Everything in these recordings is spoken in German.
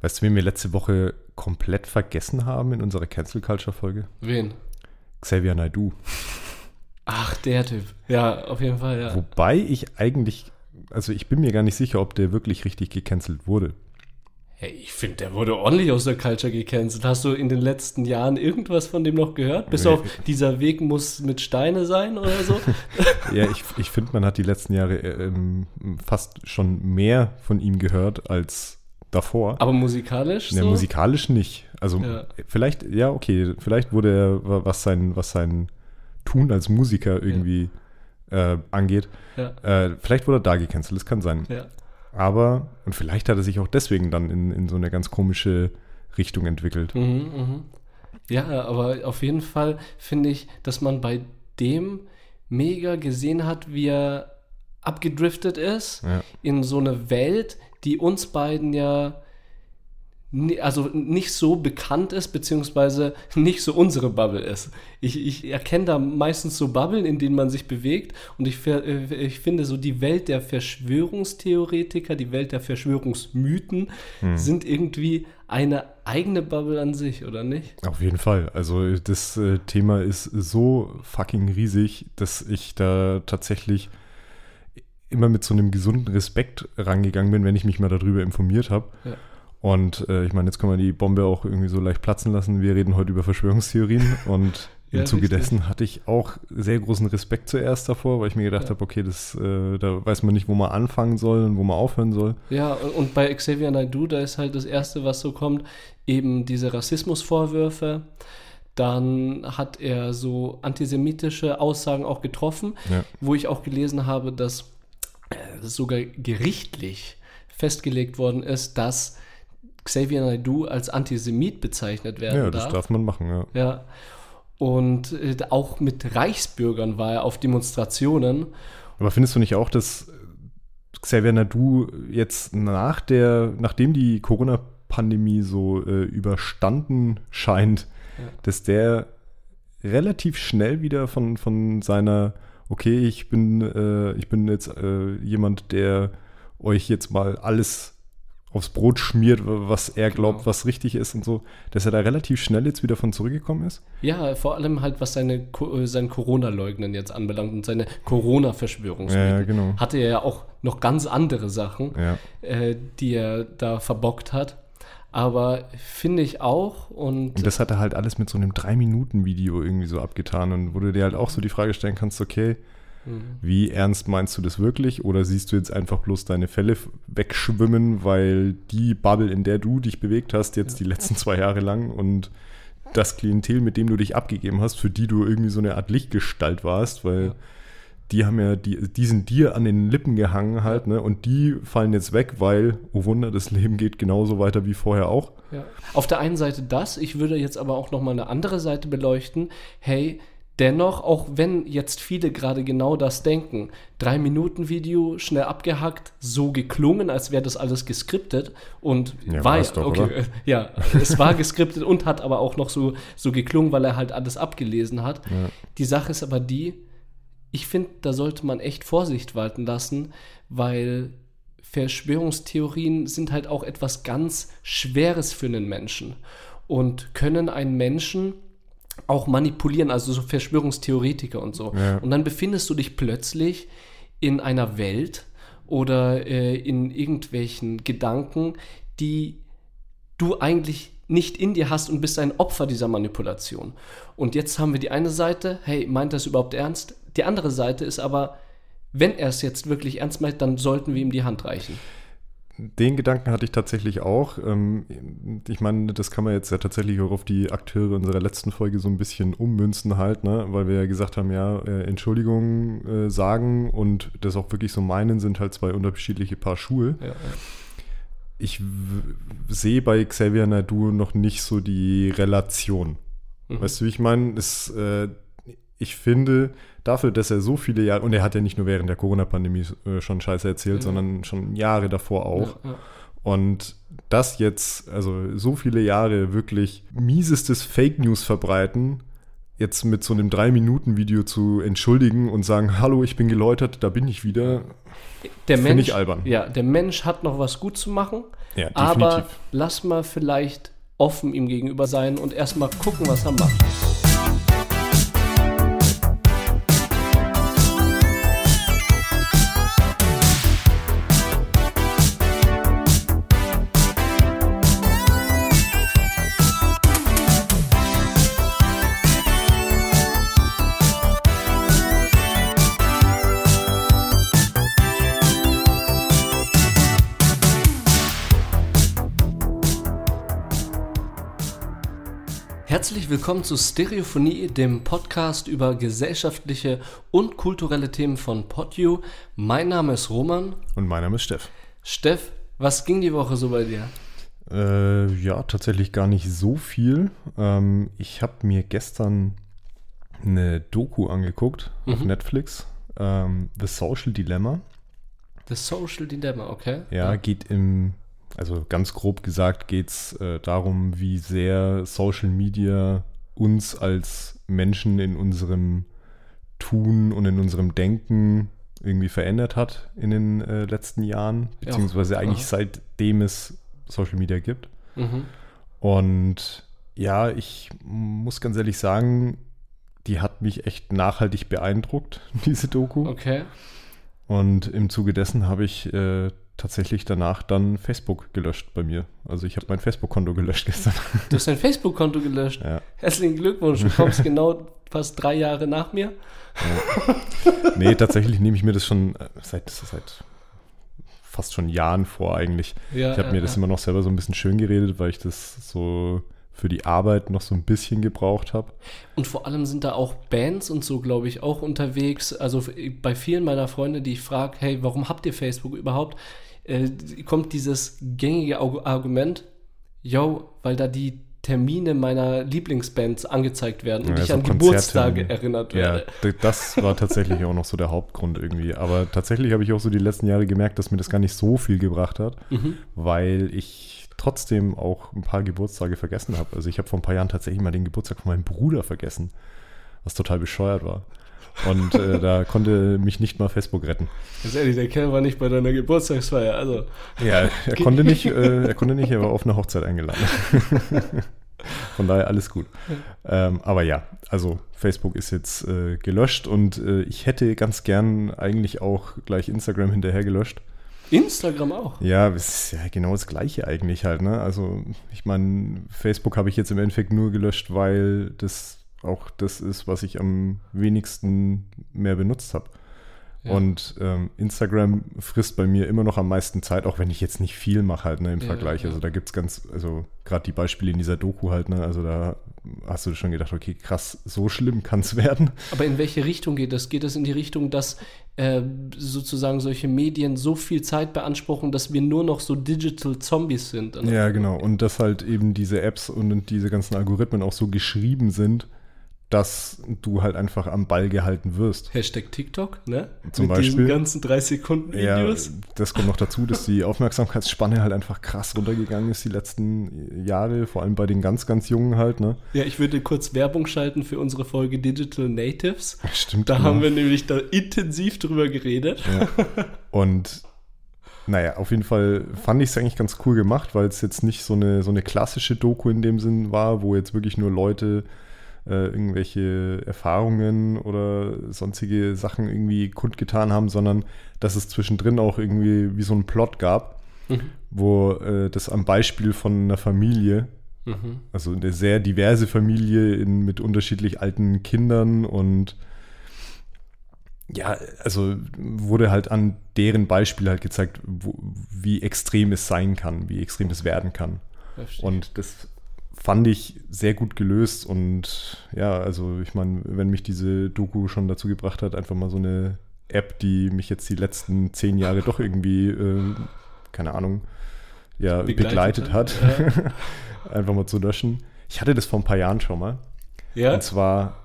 Weißt du, wen wir letzte Woche komplett vergessen haben in unserer Cancel Culture Folge? Wen? Xavier Naidoo. Ach, der Typ. Ja, auf jeden Fall, ja. Wobei ich eigentlich, also ich bin mir gar nicht sicher, ob der wirklich richtig gecancelt wurde. Hey, ich finde, der wurde ordentlich aus der Culture gecancelt. Hast du in den letzten Jahren irgendwas von dem noch gehört? Bis Nee. auf, dieser Weg muss mit Steine sein oder so? Ja, ich, ich finde, man hat die letzten Jahre äh, ähm, fast schon mehr von ihm gehört als davor. Aber musikalisch Ja, so? musikalisch nicht. Also Ja. vielleicht, ja, okay, vielleicht wurde er, wa- was sein, was sein Tun als Musiker irgendwie äh, angeht, Ja, äh, vielleicht wurde er da gecancelt, das kann sein. ja. Aber, und vielleicht hat er sich auch deswegen dann in, in so eine ganz komische Richtung entwickelt. Mhm, mhm. Ja, aber auf jeden Fall finde ich, dass man bei dem mega gesehen hat, wie er abgedriftet ist Ja. in so eine Welt, die uns beiden ja also nicht so bekannt ist, beziehungsweise nicht so unsere Bubble ist. Ich, ich erkenne da meistens so Bubblen, in denen man sich bewegt und ich, äh, ich finde so die Welt der Verschwörungstheoretiker, die Welt der Verschwörungsmythen sind irgendwie eine eigene Bubble an sich, oder nicht? Auf jeden Fall. Also das äh, Thema ist so fucking riesig, dass ich da tatsächlich immer mit so einem gesunden Respekt rangegangen bin, wenn ich mich mal darüber informiert habe. Ja. Und äh, ich meine, jetzt kann man die Bombe auch irgendwie so leicht platzen lassen. Wir reden heute über Verschwörungstheorien und im Ja, Zuge richtig. dessen hatte ich auch sehr großen Respekt zuerst davor, weil ich mir gedacht Ja. habe, okay, das, äh, da weiß man nicht, wo man anfangen soll und wo man aufhören soll. Ja, und bei Xavier Naidoo, da ist halt das Erste, was so kommt, eben diese Rassismusvorwürfe. Dann hat er so antisemitische Aussagen auch getroffen, Ja. wo ich auch gelesen habe, dass sogar gerichtlich festgelegt worden ist, dass Xavier Naidoo als Antisemit bezeichnet werden Ja, das darf. darf man machen, ja. Ja. Und äh, auch mit Reichsbürgern war er auf Demonstrationen. Aber findest du nicht auch, dass Xavier Nadu jetzt nach der, nachdem die Corona-Pandemie so äh, überstanden scheint, Ja. dass der relativ schnell wieder von, von seiner, okay, ich bin, äh, ich bin jetzt äh, jemand, der euch jetzt mal alles aufs Brot schmiert, was er glaubt, Genau. was richtig ist und so, dass er da relativ schnell jetzt wieder von zurückgekommen ist? Ja, vor allem halt, was seine, äh, sein Corona-Leugnen jetzt anbelangt und seine Corona-Verschwörungsmythen. Ja, ja, genau. Hatte er ja auch noch ganz andere Sachen, Ja. äh, die er da verbockt hat. Aber finde ich auch und, Und das hat er halt alles mit so einem 3-Minuten-Video irgendwie so abgetan und wo du dir halt auch so die Frage stellen kannst, okay, Mhm. wie ernst meinst du das wirklich oder siehst du jetzt einfach bloß deine Fälle wegschwimmen, weil die Bubble, in der du dich bewegt hast, jetzt die letzten zwei Jahre lang und das Klientel, mit dem du dich abgegeben hast, für die du irgendwie so eine Art Lichtgestalt warst, weil Ja. Die haben ja, die, die sind dir an den Lippen gehangen halt, ne? Und die fallen jetzt weg, weil, oh Wunder, das Leben geht genauso weiter wie vorher auch. Ja. Auf der einen Seite das, ich würde jetzt aber auch nochmal eine andere Seite beleuchten. Hey, dennoch, auch wenn jetzt viele gerade genau das denken, drei Minuten Video, schnell abgehackt, so geklungen, als wäre das alles geskriptet und Ja, war doch, okay, oder? ja, es war geskriptet und hat aber auch noch so, so geklungen, weil er halt alles abgelesen hat. Ja. Die Sache ist aber die, ich finde, da sollte man echt Vorsicht walten lassen, weil Verschwörungstheorien sind halt auch etwas ganz Schweres für einen Menschen und können einen Menschen auch manipulieren, also so Verschwörungstheoretiker und so. Ja. Und dann befindest du dich plötzlich in einer Welt oder äh, in irgendwelchen Gedanken, die du eigentlich nicht in dir hast und bist ein Opfer dieser Manipulation. Und jetzt haben wir die eine Seite, hey, meint das überhaupt ernst? Die andere Seite ist aber, wenn er es jetzt wirklich ernst meint, dann sollten wir ihm die Hand reichen. Den Gedanken hatte ich tatsächlich auch. Ähm, Ich meine, das kann man jetzt ja tatsächlich auch auf die Akteure unserer letzten Folge so ein bisschen ummünzen halt, ne? weil wir ja gesagt haben, ja, äh, Entschuldigung äh, sagen und das auch wirklich so meinen, sind halt zwei unterschiedliche Paar Schuhe. Ja, Ich sehe bei Xavier Naidu noch nicht so die Relation. Mhm. Weißt du, wie ich meine? Es, äh, ich finde, dafür, dass er so viele Jahre, und er hat ja nicht nur während der Corona-Pandemie äh, schon Scheiße erzählt, Ja. sondern schon Jahre davor auch. Ja, ja. Und das jetzt, also so viele Jahre wirklich miesestes Fake News verbreiten, jetzt mit so einem 3-Minuten-Video zu entschuldigen und sagen, hallo, ich bin geläutert, da bin ich wieder, Der finde Mensch, ich albern. Ja, der Mensch hat noch was gut zu machen, Ja, aber lass mal vielleicht offen ihm gegenüber sein und erstmal gucken, was er macht. Herzlich willkommen zu Stereophonie, dem Podcast über gesellschaftliche und kulturelle Themen von PodU. Mein Name ist Roman. Und mein Name ist Steff. Steff, was ging die Woche so bei dir? Äh, ja, tatsächlich gar nicht so viel. Ähm, ich habe mir gestern eine Doku angeguckt auf Netflix, ähm, The Social Dilemma. The Social Dilemma, okay. Ja, geht im, also ganz grob gesagt, geht es äh, darum, wie sehr Social Media uns als Menschen in unserem Tun und in unserem Denken irgendwie verändert hat in den äh, letzten Jahren, Ja. beziehungsweise eigentlich Aha. seitdem es Social Media gibt. Mhm. Und ja, ich muss ganz ehrlich sagen, die hat mich echt nachhaltig beeindruckt, diese Doku. Okay. Und im Zuge dessen habe ich äh, tatsächlich danach dann Facebook gelöscht bei mir. Also ich habe mein Facebook-Konto gelöscht gestern. Du hast dein Facebook-Konto gelöscht. ja. Herzlichen Glückwunsch, du kommst genau fast drei Jahre nach mir. Nee, tatsächlich nehme ich mir das schon äh, seit, seit fast schon Jahren vor eigentlich. Ja, Ich habe ja, mir das ja. immer noch selber so ein bisschen schön geredet, weil ich das so für die Arbeit noch so ein bisschen gebraucht habe. Und vor allem sind da auch Bands und so, glaube ich, auch unterwegs. Also bei vielen meiner Freunde, die ich frage, hey, warum habt ihr Facebook überhaupt? Äh, kommt dieses gängige Argument, yo, weil da die Termine meiner Lieblingsbands angezeigt werden und Ja, ich so an. Geburtstage erinnert Ja, werde. d- das war tatsächlich auch noch so der Hauptgrund irgendwie. Aber tatsächlich habe ich auch so die letzten Jahre gemerkt, dass mir das gar nicht so viel gebracht hat, Mhm. weil ich trotzdem auch ein paar Geburtstage vergessen habe. Also ich habe vor ein paar Jahren tatsächlich mal den Geburtstag von meinem Bruder vergessen, was total bescheuert war. Und äh, da konnte mich nicht mal Facebook retten. Ganz ehrlich, der Kerl war nicht bei deiner Geburtstagsfeier. Also, Ja, er konnte nicht, äh, er konnte nicht, er war auf eine Hochzeit eingeladen. Von daher alles gut. Ähm, aber ja, also Facebook ist jetzt äh, gelöscht und äh, ich hätte ganz gern eigentlich auch gleich Instagram hinterher gelöscht. Instagram auch. Ja, es ist ja genau das Gleiche eigentlich halt, ne? Also ich meine, Facebook habe ich jetzt im Endeffekt nur gelöscht, weil das auch das ist, was ich am wenigsten mehr benutzt habe. Ja. Und ähm, Instagram frisst bei mir immer noch am meisten Zeit, auch wenn ich jetzt nicht viel mache halt ne, im Ja, Vergleich. ja. Also da gibt es ganz, also gerade die Beispiele in dieser Doku halt, ne, also da hast du schon gedacht, okay, krass, so schlimm kann es werden. Aber in welche Richtung geht das? Geht es in die Richtung, dass äh, sozusagen solche Medien so viel Zeit beanspruchen, dass wir nur noch so Digital Zombies sind? Ja, genau. Und dass halt eben diese Apps und diese ganzen Algorithmen auch so geschrieben sind, dass du halt einfach am Ball gehalten wirst. Hashtag TikTok, ne? Zum Mit diesen Beispiel. ganzen 3 Sekunden Ja, Videos. das kommt noch dazu, dass die Aufmerksamkeitsspanne halt einfach krass runtergegangen ist die letzten Jahre, vor allem bei den ganz, ganz Jungen halt, ne? Ja. ich würde kurz Werbung schalten für unsere Folge Digital Natives. Stimmt. Da genau. haben wir nämlich da intensiv drüber geredet. Ja. Und naja, auf jeden Fall fand ich es eigentlich ganz cool gemacht, weil es jetzt nicht so eine, so eine klassische Doku in dem Sinn war, wo jetzt wirklich nur Leute äh, irgendwelche Erfahrungen oder sonstige Sachen irgendwie kundgetan haben, sondern dass es zwischendrin auch irgendwie wie so einen Plot gab, Mhm. wo äh, das am Beispiel von einer Familie Mhm. also eine sehr diverse Familie in, mit unterschiedlich alten Kindern und ja, also wurde halt an deren Beispiel halt gezeigt, wo, wie extrem es sein kann, wie extrem es werden kann. Verstehe. Und das fand ich sehr gut gelöst und ja, also ich meine, wenn mich diese Doku schon dazu gebracht hat, einfach mal so eine App, die mich jetzt die letzten zehn Jahre doch irgendwie, äh, keine Ahnung, ja, begleitet, Begleitet hat, hat, einfach mal zu löschen. Ich hatte das vor ein paar Jahren schon mal. ja? Und zwar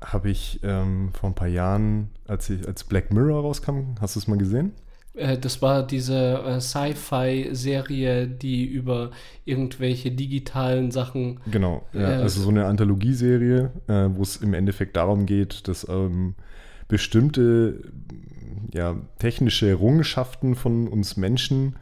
habe ich ähm, vor ein paar Jahren, als, ich, als Black Mirror rauskam, hast du es mal gesehen? Äh, das war diese äh, Sci-Fi-Serie, die über irgendwelche digitalen Sachen. Genau, ja, Äh, also so eine Anthologieserie, äh, wo es im Endeffekt darum geht, dass ähm, bestimmte ja, technische Errungenschaften von uns Menschen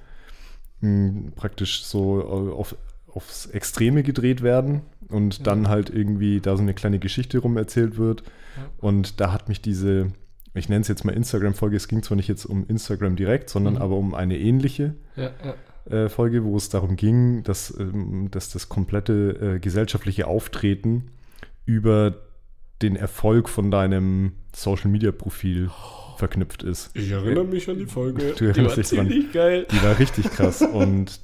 mh, praktisch so auf, aufs Extreme gedreht werden und dann halt irgendwie da so eine kleine Geschichte rum erzählt wird. Ja. Und da hat mich diese, ich nenne es jetzt mal Instagram-Folge, es ging zwar nicht jetzt um Instagram direkt, sondern Mhm. aber um eine ähnliche Ja, ja. äh, Folge, wo es darum ging, dass, ähm, dass das komplette äh, gesellschaftliche Auftreten über den Erfolg von deinem Social-Media-Profil verknüpft ist. Ich erinnere mich an die Folge. Du erinnerst dich dran. geil. Die war richtig krass. Und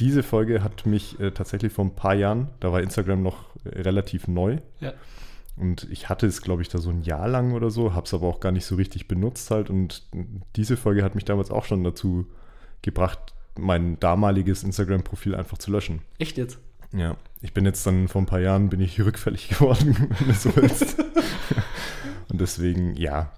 diese Folge hat mich äh, tatsächlich vor ein paar Jahren, da war Instagram noch äh, relativ neu. Ja. Und ich hatte es, glaube ich, da so ein Jahr lang oder so, habe es aber auch gar nicht so richtig benutzt halt. Und diese Folge hat mich damals auch schon dazu gebracht, mein damaliges Instagram-Profil einfach zu löschen. Echt jetzt? Ja, ich bin jetzt dann vor ein paar Jahren bin ich rückfällig geworden, wenn du so willst. Und deswegen, ja,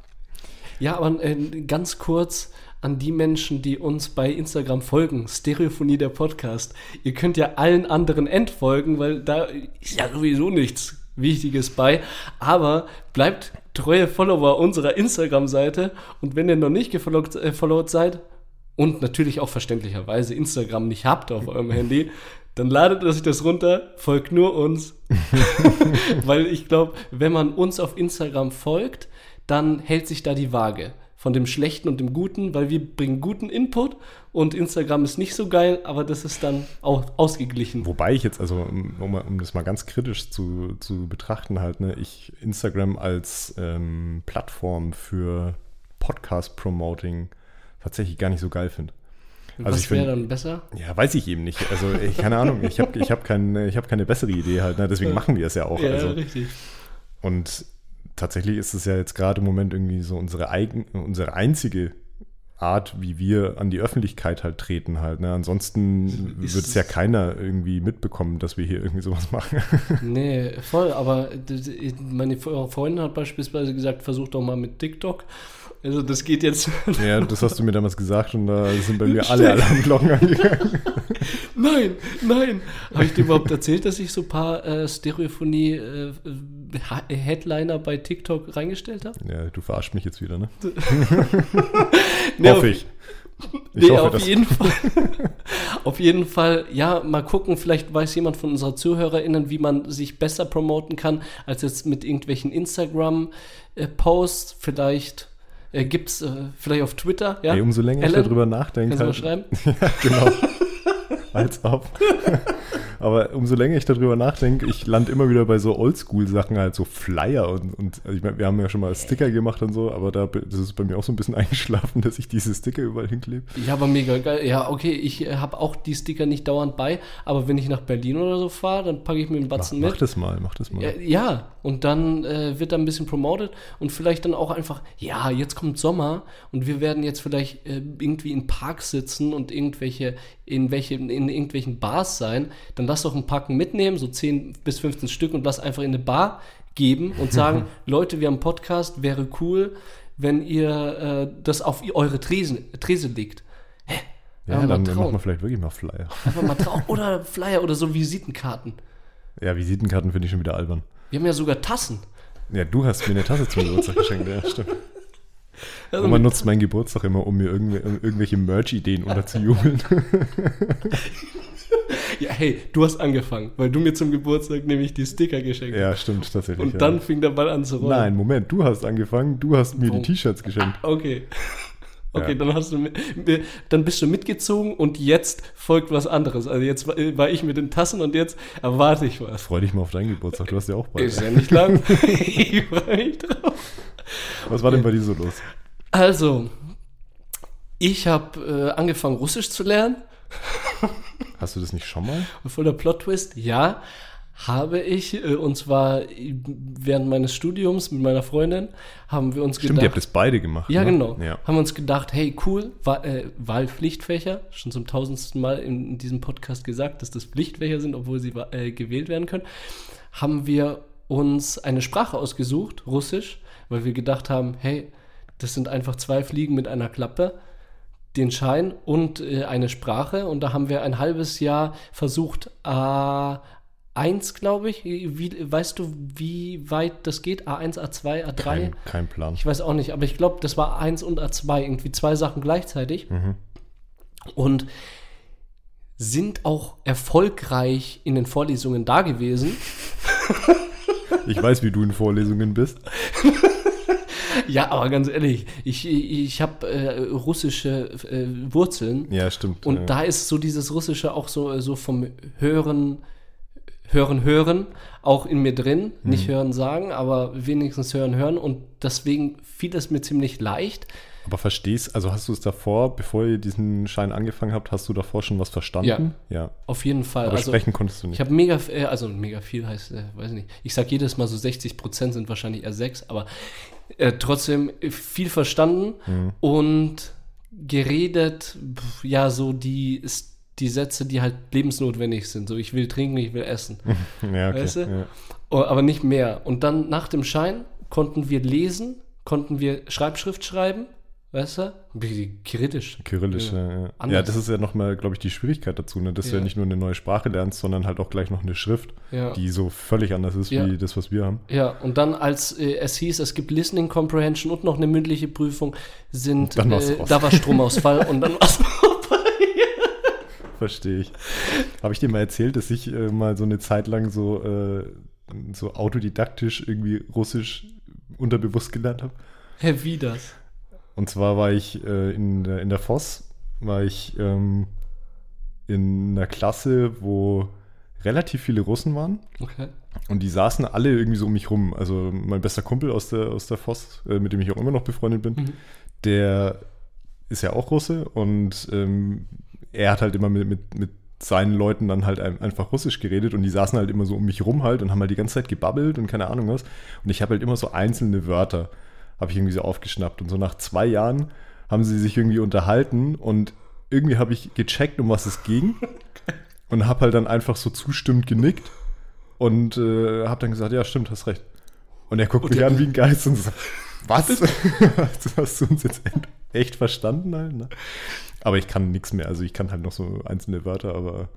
Ja, aber äh, ganz kurz an die Menschen, die uns bei Instagram folgen. Stereophonie der Podcast. Ihr könnt ja allen anderen entfolgen, weil da ist ja sowieso nichts Wichtiges bei. Aber bleibt treue Follower unserer Instagram-Seite. Und wenn ihr noch nicht gefollowt äh, followed seid und natürlich auch verständlicherweise Instagram nicht habt auf eurem Handy, dann ladet euch das runter, folgt nur uns. Weil ich glaube, wenn man uns auf Instagram folgt, dann hält sich da die Waage von dem Schlechten und dem Guten, weil wir bringen guten Input und Instagram ist nicht so geil, aber das ist dann auch ausgeglichen. Wobei ich jetzt, also um, um das mal ganz kritisch zu, zu betrachten, halt, ne, ich Instagram als ähm, Plattform für Podcast-Promoting tatsächlich gar nicht so geil finde. Also Was wäre dann besser? Ja, weiß ich eben nicht. Also, ich, keine Ahnung, ich habe ich hab kein, ich hab keine bessere Idee halt, ne? deswegen machen wir es ja auch. ja, also. richtig. Und tatsächlich ist es ja jetzt gerade im Moment irgendwie so unsere, eigen, unsere einzige Art, wie wir an die Öffentlichkeit halt treten halt. Ne? Ansonsten wird es ja keiner irgendwie mitbekommen, dass wir hier irgendwie sowas machen. Nee, voll, aber meine Freundin hat beispielsweise gesagt, versuch doch mal mit TikTok. Also das geht jetzt. ja, das hast du mir damals gesagt und da sind bei mir alle Alarmglocken angegangen. Nein, nein. Habe ich dir überhaupt erzählt, dass ich so ein paar äh, Stereophonie-Headliner bei TikTok reingestellt habe? Ja, du verarscht mich jetzt wieder, ne? Nee, Hoffe auf- ich. Ich Nee, hoffe, auf jeden Fall. auf jeden Fall, ja, mal gucken, vielleicht weiß jemand von unserer ZuhörerInnen, wie man sich besser promoten kann, als jetzt mit irgendwelchen Instagram-Posts. Vielleicht äh, gibt es äh, vielleicht auf Twitter, ja? Ey, umso länger ich Ellen, darüber nachdenke, Kannst du mal halt, schreiben? Ja, genau. Als ob. Aber umso länger ich darüber nachdenke, ich lande immer wieder bei so Oldschool-Sachen, halt so Flyer und, und also ich meine, wir haben ja schon mal Sticker gemacht und so, aber da das ist bei mir auch so ein bisschen eingeschlafen, dass ich diese Sticker überall hinklebe. Ja, aber mega geil. Ja, okay, ich äh, habe auch die Sticker nicht dauernd bei, aber wenn ich nach Berlin oder so fahre, dann packe ich mir einen Mach, Batzen mach mit. das mal, mach das mal. Ja, ja, und dann äh, wird da ein bisschen promoted und vielleicht dann auch einfach, ja, jetzt kommt Sommer und wir werden jetzt vielleicht äh, irgendwie in Parks sitzen und irgendwelche, in welche, in irgendwelchen Bars sein. Dann lass doch ein Packen mitnehmen, so 10 bis 15 Stück und lass einfach in eine Bar geben und sagen, Leute, wir haben einen Podcast, wäre cool, wenn ihr äh, das auf eure Tresen, Trese legt. Hä? Ja, dann, machen wir vielleicht wirklich mal Flyer. Einfach mal trauen. Oder Flyer oder so Visitenkarten. Ja, Visitenkarten finde ich schon wieder albern. Wir haben ja sogar Tassen. Ja, du hast mir eine Tasse zum Geburtstag geschenkt, ja, stimmt. Also Und man nutzt meinen Geburtstag immer, um mir irgendw irgendwelche Merch-Ideen unterzujubeln. Ja, hey, du hast angefangen, weil du mir zum Geburtstag nämlich die Sticker geschenkt hast. ja, stimmt, tatsächlich. Und ja. dann fing der Ball an zu rollen. Nein, Moment, du hast angefangen, du hast mir Oh. die T-Shirts geschenkt. Okay. Okay, Ja. dann hast du dann bist du mitgezogen und jetzt folgt was anderes. Also jetzt war, war ich mit den Tassen und jetzt erwarte ich was. Freu dich mal auf deinen Geburtstag, du hast ja auch bald. Ist ja nicht lang. ich freue mich drauf. Was war denn bei dir so los? Also, ich habe äh, angefangen Russisch zu lernen. Hast du das nicht schon mal? Voll der Plot-Twist, ja, habe ich. äh, Und zwar äh, während meines Studiums mit meiner Freundin haben wir uns Stimmt, gedacht. ihr habt das beide gemacht. Ja, ne? genau. Ja. Haben wir uns gedacht, hey, cool, äh, Wahlpflichtfächer, schon zum tausendsten Mal in, diesem Podcast gesagt, dass das Pflichtfächer sind, obwohl sie äh, gewählt werden können. Haben wir uns eine Sprache ausgesucht, Russisch, weil wir gedacht haben, hey, das sind einfach zwei Fliegen mit einer Klappe. Den Schein und äh, eine Sprache. Und da haben wir ein halbes Jahr versucht, A1, glaube ich. Wie, weißt du, wie weit das geht? A1, A2, A3? Kein, kein Plan. Ich weiß auch nicht, aber ich glaube, das war A1 und A2, irgendwie zwei Sachen gleichzeitig. Und sind auch erfolgreich in den Vorlesungen da gewesen. Ich weiß, wie du in Vorlesungen bist. Ja, aber ganz ehrlich, ich, ich habe äh, russische äh, Wurzeln. Ja, stimmt. Und ja. da ist so dieses Russische auch so, so vom Hören, Hören, Hören auch in mir drin. Mhm. Nicht hören, sagen, aber wenigstens hören, hören. Und deswegen fiel es mir ziemlich leicht. Aber verstehst, also hast du es davor, bevor ihr diesen Schein angefangen habt, hast du davor schon was verstanden? Ja. Auf jeden Fall. Aber also, sprechen konntest du ich nicht. habe mega, äh, also mega viel heißt, äh, weiß nicht. Ich sage jedes Mal so 60 Prozent sind wahrscheinlich eher 6, aber äh, trotzdem viel verstanden Mhm. und geredet, ja, so die, die Sätze, die halt lebensnotwendig sind. So, ich will trinken, ich will essen. ja, okay. weißt du? ja. Oh, aber nicht mehr. Und dann nach dem Schein konnten wir lesen, konnten wir Schreibschrift schreiben, weißt du? Kritisch. Kyrillisch, Ja. ja. Ja, ja, das ist ja nochmal, glaube ich, die Schwierigkeit dazu, ne? dass du Ja. ja nicht nur eine neue Sprache lernst, sondern halt auch gleich noch eine Schrift, Ja. die so völlig anders ist Ja. wie das, was wir haben. Ja, und dann, als äh, es hieß, es gibt Listening Comprehension und noch eine mündliche Prüfung, sind Dann war's äh, da war Stromausfall und dann war es Verstehe ich. Habe ich dir mal erzählt, dass ich äh, mal so eine Zeit lang so, äh, so autodidaktisch irgendwie Russisch unterbewusst gelernt habe? Hä, wie das? Und zwar war ich äh, in, der, in der Voss, war ich ähm, in einer Klasse, wo relativ viele Russen waren. Okay. Und die saßen alle irgendwie so um mich rum. Also mein bester Kumpel aus der, aus der Voss, äh, mit dem ich auch immer noch befreundet bin, Mhm. der ist ja auch Russe und ähm, er hat halt immer mit, mit, mit seinen Leuten dann halt ein, einfach Russisch geredet und die saßen halt immer so um mich rum halt und haben halt die ganze Zeit gebabbelt und keine Ahnung was. Und ich habe halt immer so einzelne Wörter, habe ich irgendwie so aufgeschnappt. Und so nach zwei Jahren haben sie sich irgendwie unterhalten und irgendwie habe ich gecheckt, um was es ging und habe halt dann einfach so zustimmend genickt und äh, habe dann gesagt, ja stimmt, hast recht. Und er guckt Und mich an wie ein Geist und sagt, was? hast du uns jetzt echt verstanden halt? Ne? Aber ich kann nichts mehr, also ich kann halt noch so einzelne Wörter, aber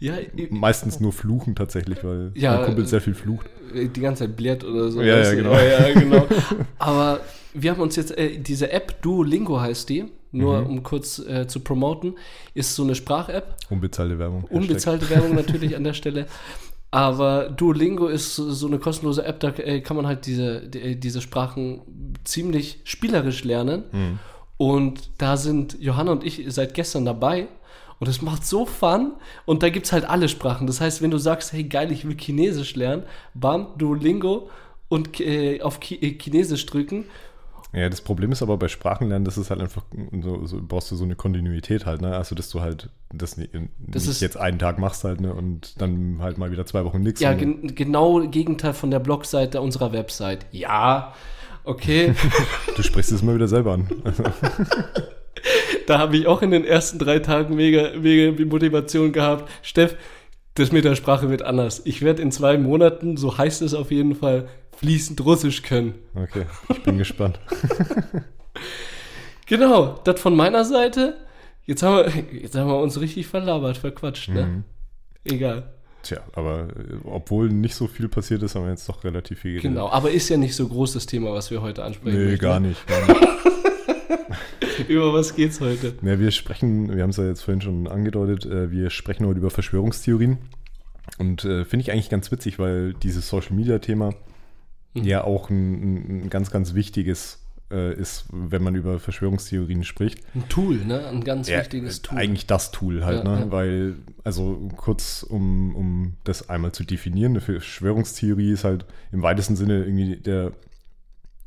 Ja, meistens nur fluchen tatsächlich, weil Ja, mein Kumpel äh, sehr viel flucht. die ganze Zeit blärt oder so. Ja, ja, genau. ja, genau. Aber wir haben uns jetzt, äh, diese App, Duolingo heißt die, nur Mhm. um kurz äh, zu promoten, ist so eine Sprach-App. Unbezahlte Werbung. Hashtag. Unbezahlte Werbung natürlich an der Stelle. Aber Duolingo ist so eine kostenlose App, da äh, kann man halt diese, die, diese Sprachen ziemlich spielerisch lernen. Mhm. Und da sind Johanna und ich seit gestern dabei. Und es macht so Fun. Und da gibt es halt alle Sprachen. Das heißt, wenn du sagst, hey geil, ich will Chinesisch lernen, bam, Duolingo und äh, auf Chi äh, Chinesisch drücken. Ja, das Problem ist aber bei Sprachenlernen, das ist halt einfach, so, so brauchst du so eine Kontinuität halt, ne? Also, dass du halt das nicht, Das nicht ist- jetzt einen Tag machst halt, ne? Und dann halt mal wieder zwei Wochen nichts. Ja, gen genau Gegenteil von der Blogseite unserer Website. Ja, okay. Du sprichst es immer wieder selber an. Da habe ich auch in den ersten drei Tagen mega, mega Motivation gehabt. Steff, das mit der Sprache wird anders. Ich werde in zwei Monaten, so heißt es auf jeden Fall, fließend Russisch können. okay, ich bin gespannt. Genau, das von meiner Seite. Jetzt haben wir, jetzt haben wir uns richtig verlabert, verquatscht, ne? Mhm. Egal. Tja, aber äh, obwohl nicht so viel passiert ist, haben wir jetzt doch relativ viel geredet. Genau, aber ist ja nicht so groß das Thema, was wir heute ansprechen. Nee, möchten. gar nicht. Gar nicht. Über was geht's heute? Ja, wir sprechen, wir haben es ja jetzt vorhin schon angedeutet, äh, wir sprechen heute über Verschwörungstheorien. Und äh, finde ich eigentlich ganz witzig, weil dieses Social Media Thema Mhm. ja auch ein, ein, ein ganz, ganz wichtiges äh, ist, wenn man über Verschwörungstheorien spricht. Ein Tool, ne? Ein ganz Ja, wichtiges Tool. Eigentlich das Tool halt, Ja, ne? ja. Weil, also kurz, um, um das einmal zu definieren, eine Verschwörungstheorie ist halt im weitesten Sinne irgendwie der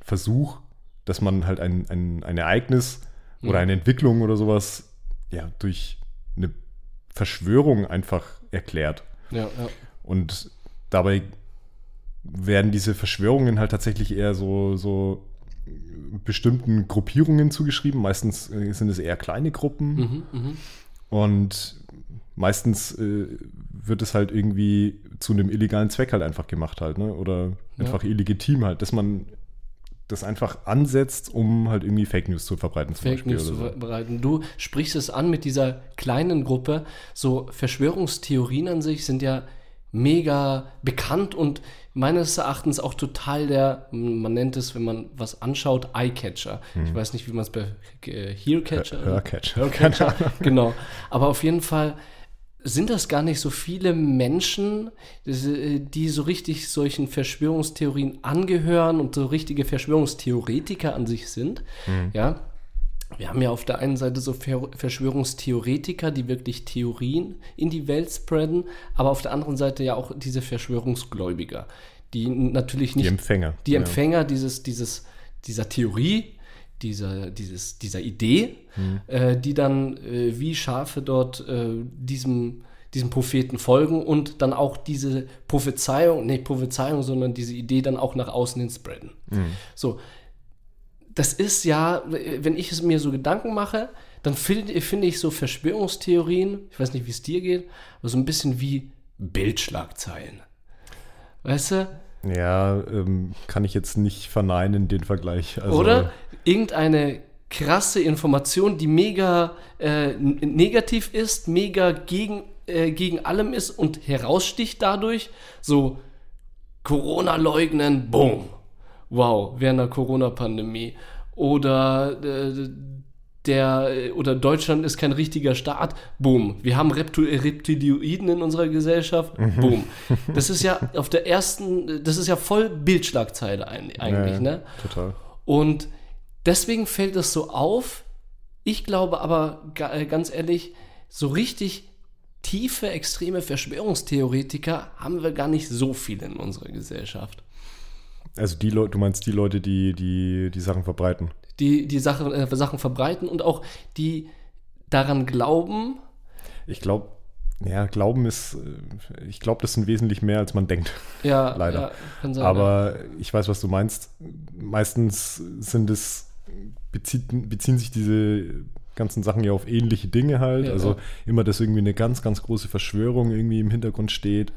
Versuch, dass man halt ein, ein, ein Ereignis oder Mhm. eine Entwicklung oder sowas ja durch eine Verschwörung einfach erklärt. Ja, ja. Und dabei werden diese Verschwörungen halt tatsächlich eher so, so bestimmten Gruppierungen zugeschrieben. Meistens äh, sind es eher kleine Gruppen. Mhm, mhm. Und meistens äh, wird es halt irgendwie zu einem illegalen Zweck halt einfach gemacht halt, ne? Oder Ja. einfach illegitim halt, dass man das einfach ansetzt, um halt irgendwie Fake News zu verbreiten. Zum Fake Beispiel News zu so. verbreiten. Du sprichst es an mit dieser kleinen Gruppe. So Verschwörungstheorien an sich sind ja mega bekannt und meines Erachtens auch total der, man nennt es, wenn man was anschaut, Eyecatcher. Hm. Ich weiß nicht, wie man es bei äh, Hearcatcher. Hörcatcher. Hörcatcher, genau. Aber auf jeden Fall sind das gar nicht so viele Menschen, die so richtig solchen Verschwörungstheorien angehören und so richtige Verschwörungstheoretiker an sich sind. Mhm. Ja. Wir haben ja auf der einen Seite so Verschwörungstheoretiker, die wirklich Theorien in die Welt spreaden, aber auf der anderen Seite ja auch diese Verschwörungsgläubiger, die natürlich nicht. Die Empfänger. Die Empfänger ja. dieses, dieses, dieser Theorie, dieser, dieses, dieser Idee, mhm. äh, die dann äh, wie Schafe dort äh, diesem, diesem Propheten folgen und dann auch diese Prophezeiung, nicht Prophezeiung, sondern diese Idee dann auch nach außen hin spreaden. Mhm. So, das ist ja, wenn ich es mir so Gedanken mache, dann finde find ich so Verschwörungstheorien, ich weiß nicht, wie es dir geht, aber so ein bisschen wie Bildschlagzeilen. Weißt du? Ja, ähm, kann ich jetzt nicht verneinen, den Vergleich. Also, Oder irgendeine krasse Information, die mega äh, negativ ist, mega gegen, äh, gegen allem ist und heraussticht dadurch. So Corona leugnen, boom. Wow, während der Corona-Pandemie. Oder äh, der oder Deutschland ist kein richtiger Staat, boom. Wir haben Reptilioiden in unserer Gesellschaft, mhm. boom. Das ist ja auf der ersten, das ist ja voll Bildschlagzeile eigentlich, ja, ne? Total. Und deswegen fällt es so auf. Ich glaube aber äh, ganz ehrlich, so richtig tiefe, extreme Verschwörungstheoretiker haben wir gar nicht so viele in unserer Gesellschaft. Also die Leute, du meinst die Leute, die die, die Sachen verbreiten? Die die Sachen, äh, Sachen verbreiten und auch die daran glauben. Ich glaube, ja, Glauben ist, äh, ich glaube, das sind wesentlich mehr, als man denkt. Ja, leider. Ja, sein, Aber ja. ich weiß, was du meinst. Meistens sind es, bezieht, beziehen sich diese ganzen Sachen ja auf ähnliche Dinge halt. Ja, also immer, dass irgendwie eine ganz, ganz große Verschwörung irgendwie im Hintergrund steht.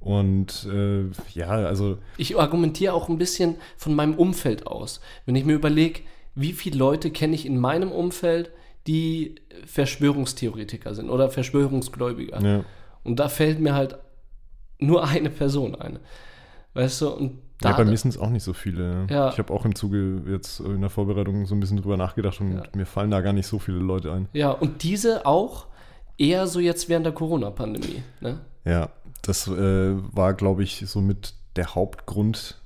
Und äh, ja, also. Ich argumentiere auch ein bisschen von meinem Umfeld aus. Wenn ich mir überlege, wie viele Leute kenne ich in meinem Umfeld, die Verschwörungstheoretiker sind oder Verschwörungsgläubiger. Ja. Und da fällt mir halt nur eine Person ein. Weißt du, und da, ja, bei mir sind es auch nicht so viele. Ja. Ich habe auch im Zuge jetzt in der Vorbereitung so ein bisschen drüber nachgedacht und ja. mir fallen da gar nicht so viele Leute ein. Ja, und diese auch eher so jetzt während der Corona-Pandemie. Ne? Ja, das äh, war, glaube ich, somit der Hauptgrund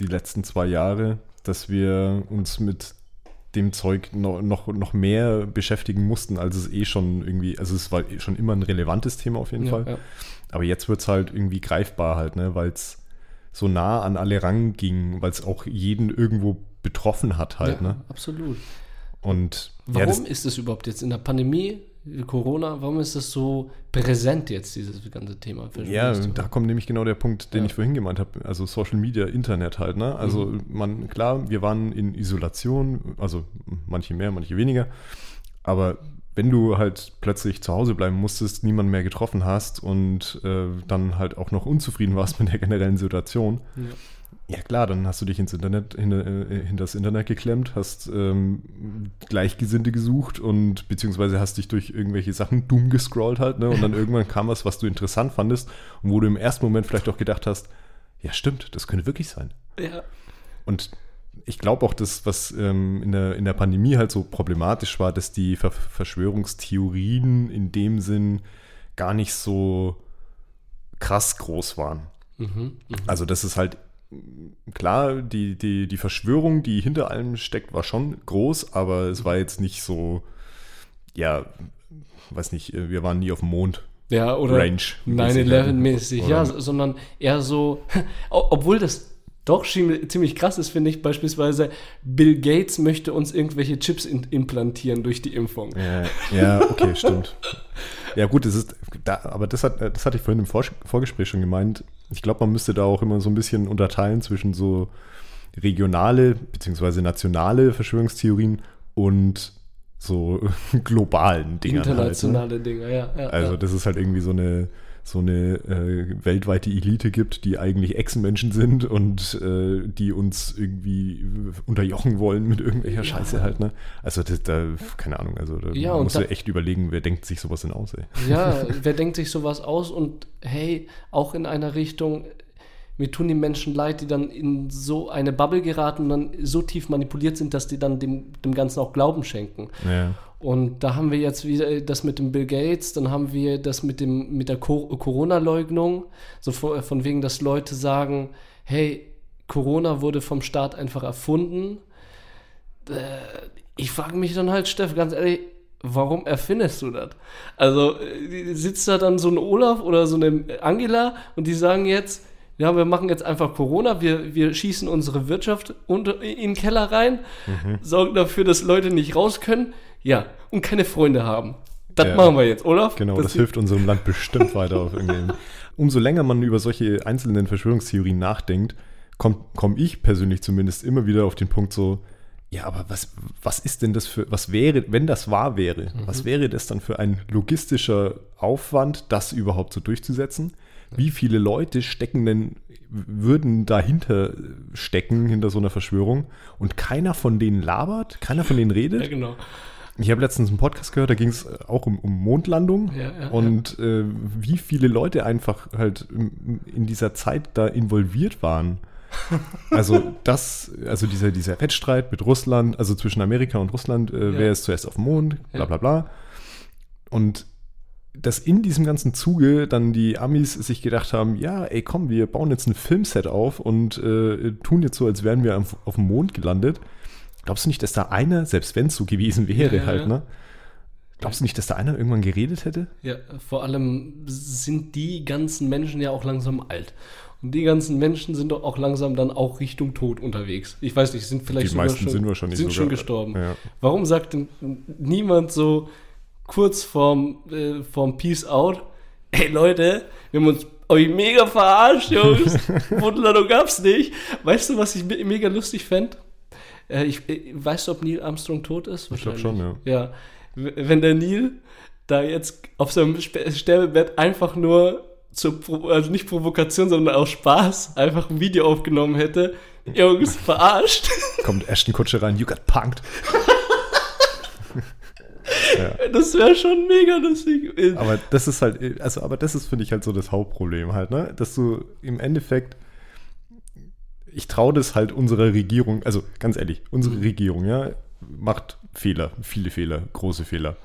die letzten zwei Jahre, dass wir uns mit dem Zeug noch, noch, noch mehr beschäftigen mussten, als es eh schon irgendwie, also es war schon immer ein relevantes Thema auf jeden ja, Fall. Ja. Aber jetzt wird es halt irgendwie greifbar halt, ne, weil es so nah an alle ranging, weil es auch jeden irgendwo betroffen hat halt, ja, ne? Absolut. Und warum ja, ist es überhaupt jetzt in der Pandemie Corona, warum ist das so präsent jetzt, dieses ganze Thema? Ja, da kommt nämlich genau der Punkt, den ja. ich vorhin gemeint habe, also Social Media, Internet halt, ne? Also mhm. man, klar, wir waren in Isolation, also manche mehr, manche weniger, aber wenn du halt plötzlich zu Hause bleiben musstest, niemanden mehr getroffen hast und äh, dann halt auch noch unzufrieden warst mit der generellen Situation, ja. Ja klar, dann hast du dich ins Internet, hinter, äh, das Internet geklemmt, hast ähm, Gleichgesinnte gesucht und beziehungsweise hast dich durch irgendwelche Sachen dumm gescrollt halt, ne? Und dann irgendwann kam was, was du interessant fandest und wo du im ersten Moment vielleicht auch gedacht hast, ja stimmt, das könnte wirklich sein. Ja. Und ich glaube auch, dass was ähm, in, der, in der Pandemie halt so problematisch war, dass die Ver Verschwörungstheorien in dem Sinn gar nicht so krass groß waren. Mhm, mh. Also, dass es halt klar, die, die, die Verschwörung, die hinter allem steckt, war schon groß, aber es war jetzt nicht so, ja, weiß nicht, wir waren nie auf dem Mond. Ja, oder 9-11-mäßig, ja, sondern eher so, obwohl das doch ziemlich krass ist, finde ich, beispielsweise Bill Gates möchte uns irgendwelche Chips in, implantieren durch die Impfung. Ja, ja okay, stimmt. Ja, gut, das ist, da, aber das, hat, das hatte ich vorhin im Vor Vorgespräch schon gemeint. Ich glaube, man müsste da auch immer so ein bisschen unterteilen zwischen so regionale bzw. nationale Verschwörungstheorien und so globalen Dingern. Internationale halt, ne? Dinge, ja, ja. Also, das ist halt irgendwie so eine, so eine äh, weltweite Elite gibt, die eigentlich Echsenmenschen sind und äh, die uns irgendwie unterjochen wollen mit irgendwelcher ja. Scheiße halt, ne? Also das, da, keine Ahnung, also da ja, musst du echt überlegen, wer denkt sich sowas denn aus, ey. Ja, wer denkt sich sowas aus und hey, auch in einer Richtung, mir tun die Menschen leid, die dann in so eine Bubble geraten und dann so tief manipuliert sind, dass die dann dem, dem Ganzen auch Glauben schenken. Ja. Und da haben wir jetzt wieder das mit dem Bill Gates, dann haben wir das mit, dem, mit der Corona-Leugnung, so von, von wegen, dass Leute sagen, hey, Corona wurde vom Staat einfach erfunden. Äh, ich frage mich dann halt, Steff, ganz ehrlich, warum erfindest du das? Also äh, sitzt da dann so ein Olaf oder so eine Angela und die sagen jetzt, ja, wir machen jetzt einfach Corona, wir, wir schießen unsere Wirtschaft unter, in den Keller rein, mhm. sorgen dafür, dass Leute nicht raus können, ja, und keine Freunde haben. Das ja, machen wir jetzt, Olaf. Genau, das, das hilft unserem Land bestimmt weiter auf irgendeinem. Umso länger man über solche einzelnen Verschwörungstheorien nachdenkt, komme komm ich persönlich zumindest immer wieder auf den Punkt so, ja, aber was, was ist denn das für, was wäre, wenn das wahr wäre, mhm. was wäre das dann für ein logistischer Aufwand, das überhaupt so durchzusetzen? Wie viele Leute stecken denn, würden dahinter stecken, hinter so einer Verschwörung und keiner von denen labert, keiner von denen redet? Ja, genau. Ich habe letztens einen Podcast gehört, da ging es auch um, um Mondlandung ja, ja, und ja. Äh, wie viele Leute einfach halt in dieser Zeit da involviert waren. Also das, also dieser, dieser Wettstreit mit Russland, also zwischen Amerika und Russland, äh, wer ist zuerst auf dem Mond, bla bla bla. Und dass in diesem ganzen Zuge dann die Amis sich gedacht haben, ja, ey, komm, wir bauen jetzt ein Filmset auf und äh, tun jetzt so, als wären wir auf, auf, dem Mond gelandet. Glaubst du nicht, dass da einer, selbst wenn es so gewesen wäre, ja, halt, ja. ne? Glaubst du nicht, dass da einer irgendwann geredet hätte? Ja, vor allem sind die ganzen Menschen ja auch langsam alt. Und die ganzen Menschen sind doch auch langsam dann auch Richtung Tod unterwegs. Ich weiß nicht, sind vielleicht die meisten schon, sind wahrscheinlich sind schon gestorben. Ja. Warum sagt denn niemand so, kurz vorm, äh, vorm Peace Out, ey Leute, wir haben uns euch mega verarscht, Jungs. Mondlandung gab's nicht. Weißt du, was ich mega lustig fände? Äh, ich, äh, weißt du, ob Neil Armstrong tot ist? Ich glaube schon, ja. Ja. Wenn der Neil da jetzt auf seinem Sterbebett einfach nur zur, Pro also nicht Provokation, sondern aus Spaß einfach ein Video aufgenommen hätte. Jungs, verarscht. Kommt Ashton Kutscher rein, you got punked. Ja. Das wäre schon mega lustig. Aber das ist halt, also, aber das ist, finde ich, halt so das Hauptproblem halt, ne? Dass du im Endeffekt, ich traue das halt unserer Regierung, also ganz ehrlich, unsere. Regierung, ja, macht Fehler, viele Fehler, große Fehler.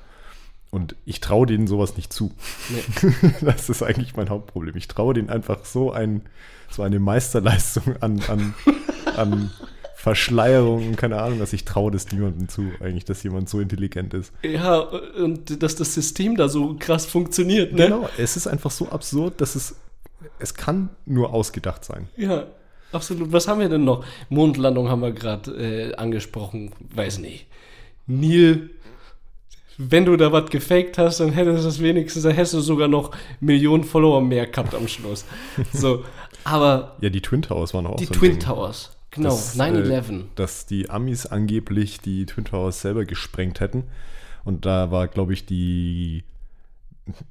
Und ich traue denen sowas nicht zu. Nee. das ist eigentlich mein Hauptproblem. Ich traue denen einfach so, ein, so eine Meisterleistung an, an, an Verschleierung, keine Ahnung, dass ich traue das niemandem zu, eigentlich, dass jemand so intelligent ist. Ja, und dass das System da so krass funktioniert, ne? Genau, es ist einfach so absurd, dass es, es kann nur ausgedacht sein. Ja, absolut. Was haben wir denn noch? Mondlandung haben wir gerade äh, angesprochen, weiß nicht. Neil, wenn du da was gefaked hast, dann hättest du es wenigstens, dann hättest du sogar noch Millionen Follower mehr gehabt am Schluss. So, aber. Ja, die Twin Towers waren auch Die so Twin Ding. Towers. Genau, 9-11. Äh, dass die Amis angeblich die Twin Towers selber gesprengt hätten. Und da war, glaube ich, die,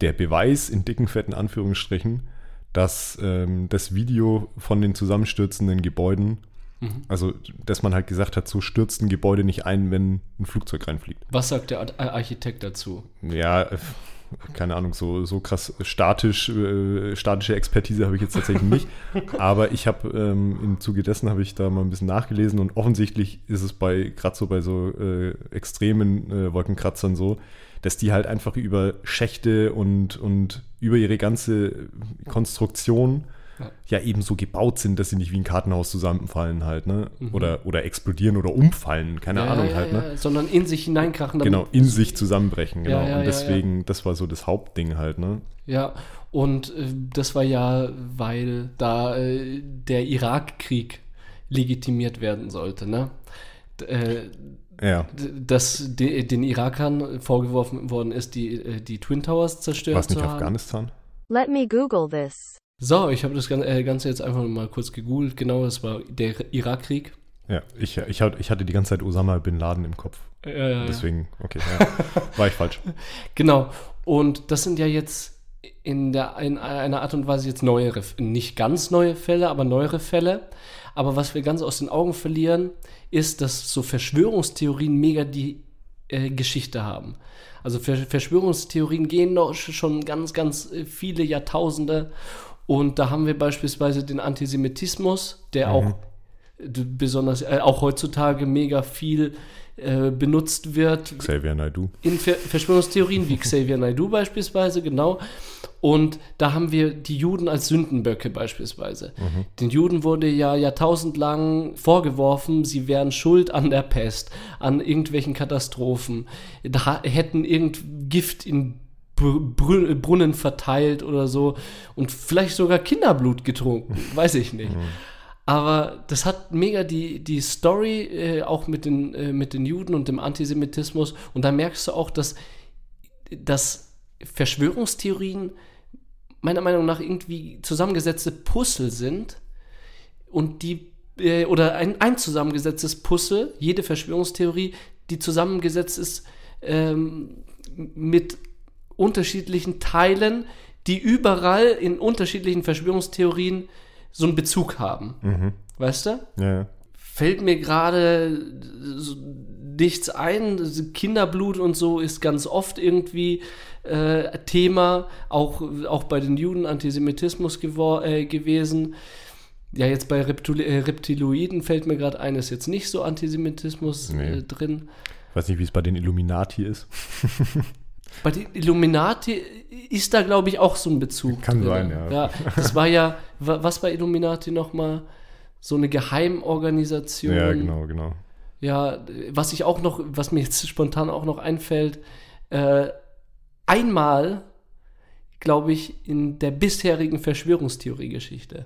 der Beweis in dicken, fetten Anführungsstrichen, dass ähm, das Video von den zusammenstürzenden Gebäuden, mhm. also dass man halt gesagt hat, so stürzt ein Gebäude nicht ein, wenn ein Flugzeug reinfliegt. Was sagt der Architekt dazu? Ja, keine Ahnung, so, so krass statisch, äh, statische Expertise habe ich jetzt tatsächlich nicht. Aber ich habe ähm, im Zuge dessen habe ich da mal ein bisschen nachgelesen und offensichtlich ist es bei, gerade so bei so äh, extremen äh, Wolkenkratzern so, dass die halt einfach über Schächte und, und über ihre ganze Konstruktion ja. eben so gebaut sind, dass sie nicht wie ein Kartenhaus zusammenfallen halt, ne? Mhm. Oder, oder explodieren oder umfallen, keine ja, Ahnung ja, halt, ne? Sondern in sich hineinkrachen. Genau, in sich zusammenbrechen, genau. und deswegen, das war so das Hauptding halt, ne? Ja, und äh, das war ja, weil da äh, der Irakkrieg legitimiert werden sollte, ne? Äh, ja. dass de, den Irakern vorgeworfen worden ist, die, äh, die Twin Towers zerstört Was nicht Afghanistan? Let me Google this. So, ich habe das äh, Ganze jetzt einfach mal kurz gegoogelt. Genau, das war der Irakkrieg. Ja, ich, ich, ich hatte die ganze Zeit Osama Bin Laden im Kopf. Ja, ja, Deswegen, okay, ja, war ich falsch. Genau. Und das sind ja jetzt in, der, in einer Art und Weise jetzt neuere, nicht ganz neue Fälle, aber neuere Fälle. Aber was wir ganz aus den Augen verlieren, ist, dass so Verschwörungstheorien mega die äh, Geschichte haben. Also Verschwörungstheorien gehen noch schon ganz, ganz äh, viele Jahrtausende. Und da haben wir beispielsweise den Antisemitismus, der mhm. auch besonders, äh, auch heutzutage mega viel äh, benutzt wird. Xavier Naidoo. In Ver Verschwörungstheorien wie Xavier Naidoo beispielsweise, genau. Und da haben wir die Juden als Sündenböcke beispielsweise. Mhm. Den Juden wurde ja jahrtausendlang vorgeworfen, sie wären schuld an der Pest, an irgendwelchen Katastrophen, da hätten irgend Gift in Br Brunnen verteilt oder so und vielleicht sogar Kinderblut getrunken, weiß ich nicht. Mhm. Aber das hat mega die, die Story äh, auch mit den, äh, mit den Juden und dem Antisemitismus. Und da merkst du auch, dass, dass Verschwörungstheorien meiner Meinung nach irgendwie zusammengesetzte Puzzle sind und die äh, oder ein, ein zusammengesetztes Puzzle, jede Verschwörungstheorie, die zusammengesetzt ist ähm, mit unterschiedlichen Teilen, die überall in unterschiedlichen Verschwörungstheorien so einen Bezug haben. Mhm. Weißt du? Ja, ja. Fällt mir gerade so nichts ein. Kinderblut und so ist ganz oft irgendwie äh, Thema, auch, auch bei den Juden Antisemitismus äh, gewesen. Ja, jetzt bei Reptil äh, Reptiloiden fällt mir gerade ein, ist jetzt nicht so Antisemitismus nee. äh, drin. Ich weiß nicht, wie es bei den Illuminati ist. Bei den Illuminati ist da, glaube ich, auch so ein Bezug. Kann drin. sein, ja. ja. Das war ja, was war Illuminati nochmal? So eine Geheimorganisation. Ja, genau, genau. Ja, was ich auch noch, was mir jetzt spontan auch noch einfällt, äh, einmal, glaube ich, in der bisherigen Verschwörungstheorie-Geschichte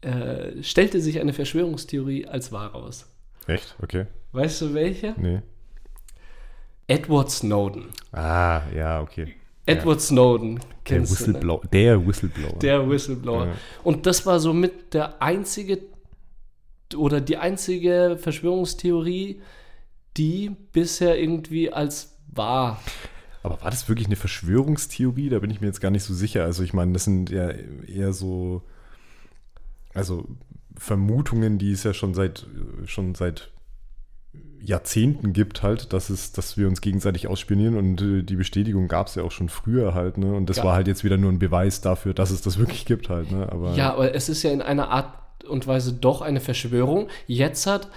äh, stellte sich eine Verschwörungstheorie als wahr aus. Echt? Okay. Weißt du welche? Nee. Edward Snowden. Ah, ja, okay. Edward ja. Snowden. Der Whistleblower. Ne? Der Whistleblower. Der Whistleblower. Ja. Und das war somit der einzige oder die einzige Verschwörungstheorie, die bisher irgendwie als wahr. Aber war das wirklich eine Verschwörungstheorie? Da bin ich mir jetzt gar nicht so sicher. Also ich meine, das sind ja eher so, also Vermutungen, die es ja schon seit schon seit Jahrzehnten gibt halt, dass es, dass wir uns gegenseitig ausspionieren und äh, die Bestätigung gab es ja auch schon früher halt, ne? Und das ja. war halt jetzt wieder nur ein Beweis dafür, dass es das wirklich gibt halt, ne? Aber, ja, aber es ist ja in einer Art und Weise doch eine Verschwörung. Jetzt hat,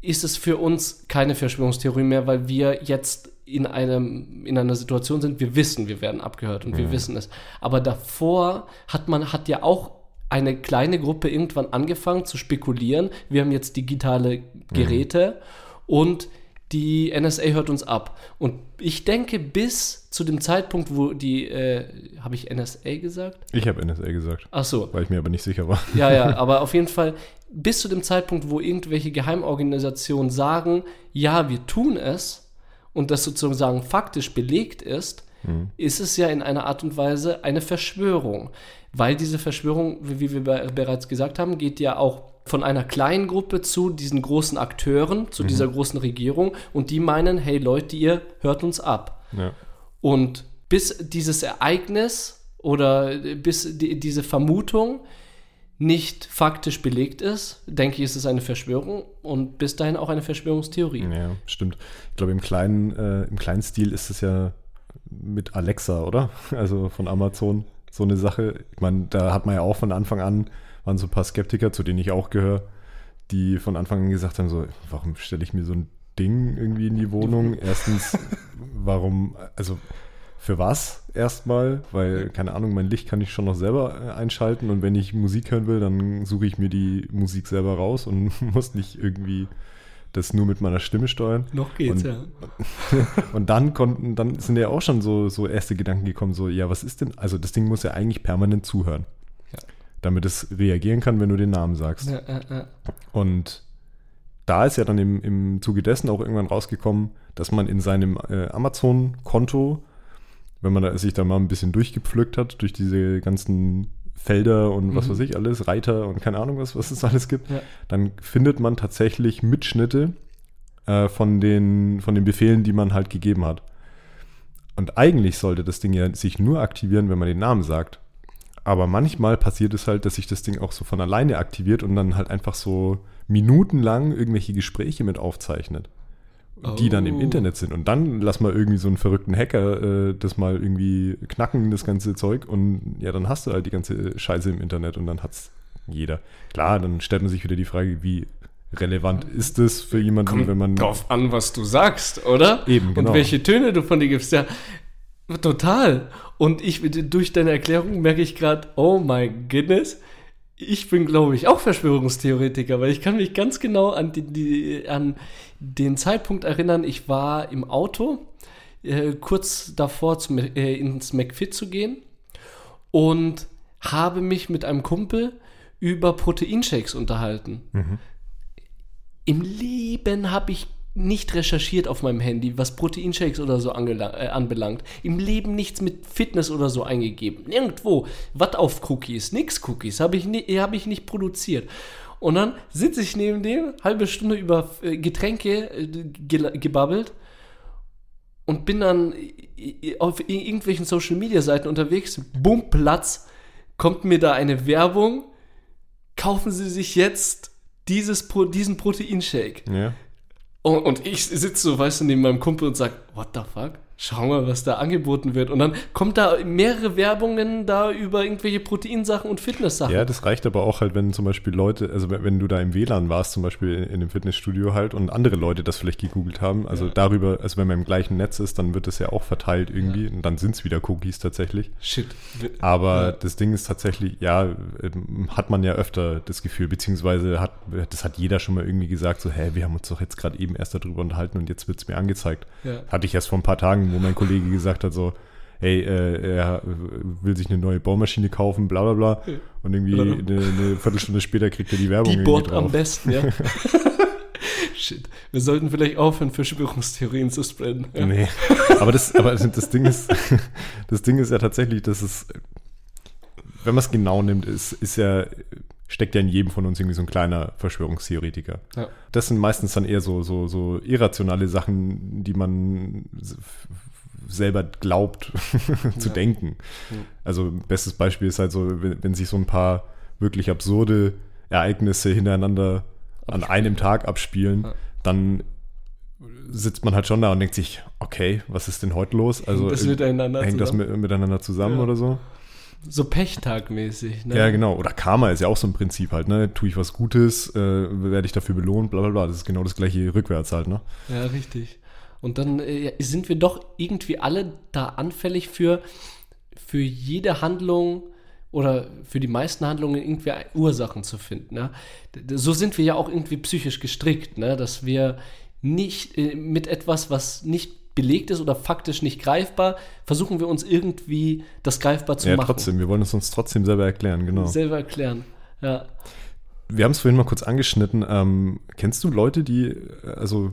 ist es für uns keine Verschwörungstheorie mehr, weil wir jetzt in, einem, in einer Situation sind, wir wissen, wir werden abgehört und mhm. wir wissen es. Aber davor hat man, hat ja auch eine kleine Gruppe irgendwann angefangen zu spekulieren. Wir haben jetzt digitale Geräte. Mhm und die NSA hört uns ab. Und ich denke, bis zu dem Zeitpunkt, wo die, äh, habe ich NSA gesagt? Ich habe NSA gesagt. Ach so. Weil ich mir aber nicht sicher war. Ja, ja, aber auf jeden Fall, bis zu dem Zeitpunkt, wo irgendwelche Geheimorganisationen sagen, ja, wir tun es und das sozusagen faktisch belegt ist, mhm. ist es ja in einer Art und Weise eine Verschwörung. Weil diese Verschwörung, wie wir bereits gesagt haben, geht ja auch von einer kleinen Gruppe zu diesen großen Akteuren, zu mhm. dieser großen Regierung und die meinen, hey Leute, ihr hört uns ab. Ja. Und bis dieses Ereignis oder bis die, diese Vermutung nicht faktisch belegt ist, denke ich, ist es eine Verschwörung und bis dahin auch eine Verschwörungstheorie. Ja, stimmt. Ich glaube, im kleinen, äh, im kleinen Stil ist es ja mit Alexa, oder? Also von Amazon so eine Sache. Ich meine, da hat man ja auch von Anfang an waren so ein paar Skeptiker, zu denen ich auch gehöre, die von Anfang an gesagt haben: so, warum stelle ich mir so ein Ding irgendwie in die Wohnung? Erstens, warum, also für was erstmal? Weil, keine Ahnung, mein Licht kann ich schon noch selber äh, einschalten und wenn ich Musik hören will, dann suche ich mir die Musik selber raus und muss nicht irgendwie das nur mit meiner Stimme steuern. Noch geht's, und, ja. und dann konnten, dann sind ja auch schon so, so erste Gedanken gekommen, so, ja, was ist denn, also das Ding muss ja eigentlich permanent zuhören damit es reagieren kann, wenn du den Namen sagst. Ja, ja, ja. Und da ist ja dann im, im Zuge dessen auch irgendwann rausgekommen, dass man in seinem äh, Amazon-Konto, wenn man da, sich da mal ein bisschen durchgepflückt hat, durch diese ganzen Felder und was mhm. weiß ich alles, Reiter und keine Ahnung was, was es alles gibt, ja. dann findet man tatsächlich Mitschnitte äh, von, den, von den Befehlen, die man halt gegeben hat. Und eigentlich sollte das Ding ja sich nur aktivieren, wenn man den Namen sagt. Aber manchmal passiert es halt, dass sich das Ding auch so von alleine aktiviert und dann halt einfach so minutenlang irgendwelche Gespräche mit aufzeichnet, die dann im Oh. Internet sind. Und dann lass mal irgendwie so einen verrückten Hacker äh, das mal irgendwie knacken, das ganze Zeug. Und ja, dann hast du halt die ganze Scheiße im Internet und dann hat's jeder. Klar, dann stellt man sich wieder die Frage, wie relevant ist das für jemanden, Kommt wenn man. drauf an, was du sagst, oder? Eben, genau. Und welche Töne du von dir gibst. Ja, total. Und ich, durch deine Erklärung merke ich gerade, oh my goodness, ich bin, glaube ich, auch Verschwörungstheoretiker, weil ich kann mich ganz genau an, die, die, an den Zeitpunkt erinnern, ich war im Auto, äh, kurz davor zum, äh, ins McFit zu gehen und habe mich mit einem Kumpel über Proteinshakes unterhalten. Im Leben habe ich nicht recherchiert auf meinem Handy, was Proteinshakes oder so äh, anbelangt. Im Leben nichts mit Fitness oder so eingegeben. Nirgendwo. Was auf Cookies, nix Cookies, habe ich, ni- hab ich nicht produziert. Und dann sitze ich neben dem, halbe Stunde über äh, Getränke äh, ge gebabbelt und bin dann i- i- auf irgendwelchen Social Media Seiten unterwegs. Bumm, Platz, kommt mir da eine Werbung. Kaufen Sie sich jetzt dieses diesen Proteinshake. Ja. Und, ich sitze so, weißt du, neben meinem Kumpel und sag, what the fuck? Schau mal, was da angeboten wird. Und dann kommt da mehrere Werbungen da über irgendwelche Proteinsachen und Fitnesssachen. Ja, das reicht aber auch halt, wenn zum Beispiel Leute, also wenn, du da im WLAN warst, zum Beispiel in, in dem Fitnessstudio halt und andere Leute das vielleicht gegoogelt haben, also Ja. darüber, also wenn man im gleichen Netz ist, dann wird das ja auch verteilt irgendwie und dann sind es wieder Cookies tatsächlich. Shit. Aber Ja. das Ding ist tatsächlich, ja, ähm, hat man ja öfter das Gefühl, beziehungsweise hat, das hat jeder schon mal irgendwie gesagt, so, hä, wir haben uns doch jetzt gerade eben erst darüber unterhalten und jetzt wird es mir angezeigt. Ja. Hatte ich erst vor ein paar Tagen, wo mein Kollege gesagt hat, so, hey, äh, er will sich eine neue Bohrmaschine kaufen, bla bla bla. Und irgendwie eine, eine Viertelstunde später kriegt er die Werbung Die Bot am besten, ja. Shit. Wir sollten vielleicht aufhören, Verschwörungstheorien zu spreaden. Ja. Nee. Aber das, aber das Ding ist, das Ding ist ja tatsächlich, dass es, wenn man es genau nimmt, ist, ist ja, steckt ja in jedem von uns irgendwie so ein kleiner Verschwörungstheoretiker. Ja. Das sind meistens dann eher so, so, so irrationale Sachen, die man selber glaubt zu Ja. denken. Ja. Also bestes Beispiel ist halt so, wenn, wenn sich so ein paar wirklich absurde Ereignisse hintereinander an Abspielen. einem Tag abspielen, dann sitzt man halt schon da und denkt sich, okay, was ist denn heute los? Also das äh, miteinander hängt das zusammen. mit, miteinander zusammen oder so? So Pechtag-mäßig. Ne? Ja, genau. Oder Karma ist ja auch so ein Prinzip halt, ne? Tue ich was Gutes, äh, werde ich dafür belohnt, bla bla bla. Das ist genau das gleiche rückwärts halt, ne? Ja, richtig. Und dann äh, sind wir doch irgendwie alle da anfällig für, für jede Handlung oder für die meisten Handlungen irgendwie Ursachen zu finden. D- So sind wir ja auch irgendwie psychisch gestrickt, ne? dass wir nicht äh, mit etwas, was nicht belegt ist oder faktisch nicht greifbar, versuchen wir uns irgendwie das greifbar zu ja, machen. trotzdem. Wir wollen es uns trotzdem selber erklären, genau. Selber erklären. Ja. Wir haben es vorhin mal kurz angeschnitten. Ähm, kennst du Leute, die, äh, also,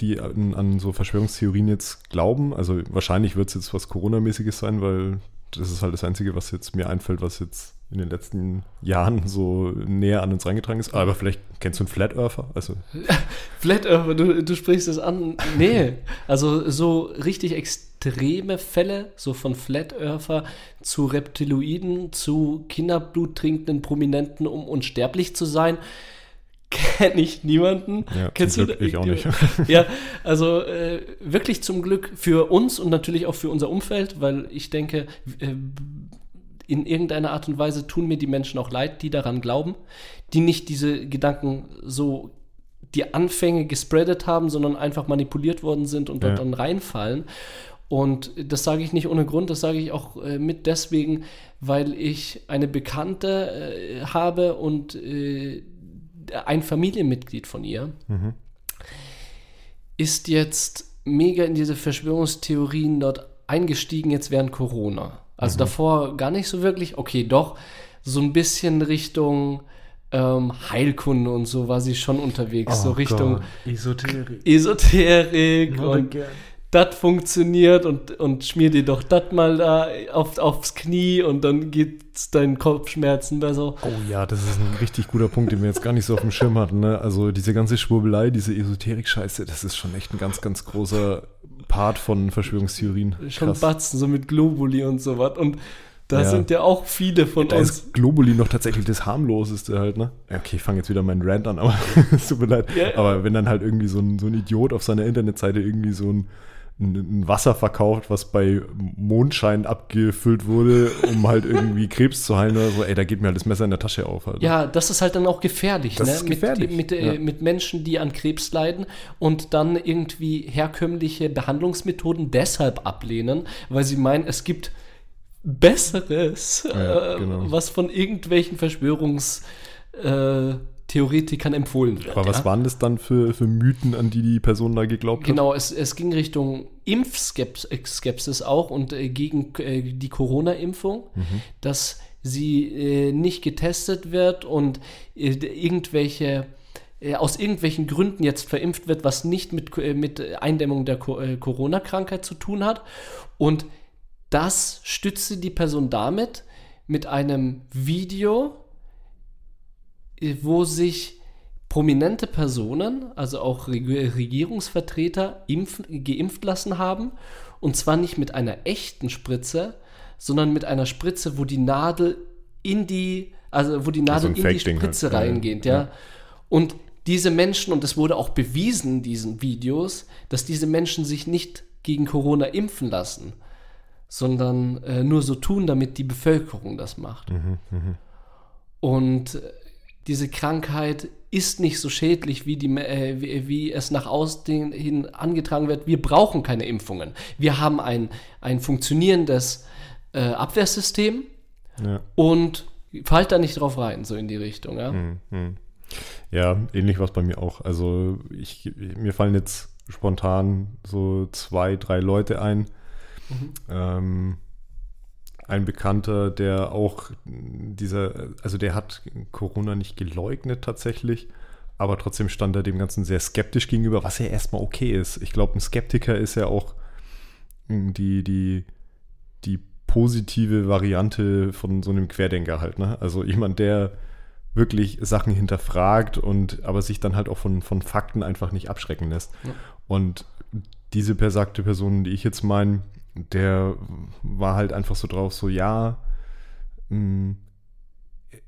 die an, an so Verschwörungstheorien jetzt glauben? Also wahrscheinlich wird es jetzt was Corona-mäßiges sein, weil das ist halt das Einzige, was jetzt mir einfällt, was jetzt in den letzten Jahren so näher an uns reingetragen ist. Aber vielleicht kennst du einen Flat Earther? Also, Flat Earther, du, du sprichst es an. Nee, also so richtig extreme Fälle, so von Flat Earther zu Reptiloiden, zu Kinderblut trinkenden Prominenten, um unsterblich zu sein, kenne ich niemanden. Ja, Kennst zum du Glück ich auch nicht. Ja, also äh, wirklich zum Glück für uns und natürlich auch für unser Umfeld, weil ich denke, äh, in irgendeiner Art und Weise tun mir die Menschen auch leid, die daran glauben, die nicht diese Gedanken so die Anfänge gespreadet haben, sondern einfach manipuliert worden sind und dort Ja. dann reinfallen. Und das sage ich nicht ohne Grund, das sage ich auch äh, mit deswegen, weil ich eine Bekannte äh, habe und äh, ein Familienmitglied von ihr Mhm. ist jetzt mega in diese Verschwörungstheorien dort eingestiegen, jetzt während Corona. Also davor gar nicht so wirklich, okay, doch, so ein bisschen Richtung ähm, Heilkunde und so war sie schon unterwegs, so Richtung Esoterik. Esoterik und das funktioniert und, und schmier dir doch das mal da auf, aufs Knie und dann geht's deinen Kopfschmerzen besser. Oh ja, das ist ein richtig guter Punkt, den wir jetzt gar nicht so auf dem Schirm hatten. Ne? Also diese ganze Schwurbelei, diese Esoterik-Scheiße, das ist schon echt ein ganz, ganz großer Part von Verschwörungstheorien. schon Krass. Batzen, so mit Globuli und so was. Und da Ja. sind ja auch viele von Da uns. ist Globuli noch tatsächlich das harmloseste halt, ne? Okay, ich fange jetzt wieder meinen Rant an, aber es tut mir leid. Ja. Aber wenn dann halt irgendwie so ein, so ein Idiot auf seiner Internetseite irgendwie so ein, ein, Wasser verkauft, was bei Mondschein abgefüllt wurde, um halt irgendwie Krebs zu heilen oder so, ey, da geht mir halt das Messer in der Tasche auf halt. ne? Ja, das ist halt dann auch gefährlich, Das ne? ist gefährlich, Mit, mit, äh, ja. mit Menschen, die an Krebs leiden und dann irgendwie herkömmliche Behandlungsmethoden deshalb ablehnen, weil sie meinen, es gibt Besseres, Ja, äh, genau. was von irgendwelchen Verschwörungstheoretikern äh, Theoretikern empfohlen wird. Aber was ja? waren das dann für, für Mythen, an die die Person da geglaubt hat? Genau, es, es ging Richtung Impfskepsis auch und äh, gegen äh, die Corona-Impfung, dass sie äh, nicht getestet wird und äh, irgendwelche äh, aus irgendwelchen Gründen jetzt verimpft wird, was nicht mit, äh, mit Eindämmung der Co äh, Corona-Krankheit zu tun hat. Und das stützte die Person damit mit einem Video, äh, wo sich prominente Personen, also auch Reg- Regierungsvertreter, impfen, geimpft lassen haben. Und zwar nicht mit einer echten Spritze, sondern mit einer Spritze, wo die Nadel in die, also wo die Nadel ein in die halt. Spritze ja. reingeht, ja. Ja. Und diese Menschen, und das wurde auch bewiesen in diesen Videos, dass diese Menschen sich nicht gegen Corona impfen lassen, sondern äh, nur so tun, damit die Bevölkerung das macht. Und äh, diese Krankheit ist nicht so schädlich, wie, die, äh, wie, wie es nach außen hin angetragen wird. Wir brauchen keine Impfungen. Wir haben ein, ein funktionierendes äh, Abwehrsystem Ja. und fallt da nicht drauf rein, so in die Richtung. Ja? Mhm. Ja, ähnlich war es bei mir auch. Also ich, mir fallen jetzt spontan so zwei, drei Leute ein. Ähm, ein Bekannter, der auch dieser, also der hat Corona nicht geleugnet tatsächlich, aber trotzdem stand er dem Ganzen sehr skeptisch gegenüber, was ja erstmal okay ist. Ich glaube, ein Skeptiker ist ja auch mh, die, die, die positive Variante von so einem Querdenker halt, ne? Also jemand, der wirklich Sachen hinterfragt und aber sich dann halt auch von, von Fakten einfach nicht abschrecken lässt. Ja. Und diese besagte Person, die ich jetzt meine, der war halt einfach so drauf, so ja, mh,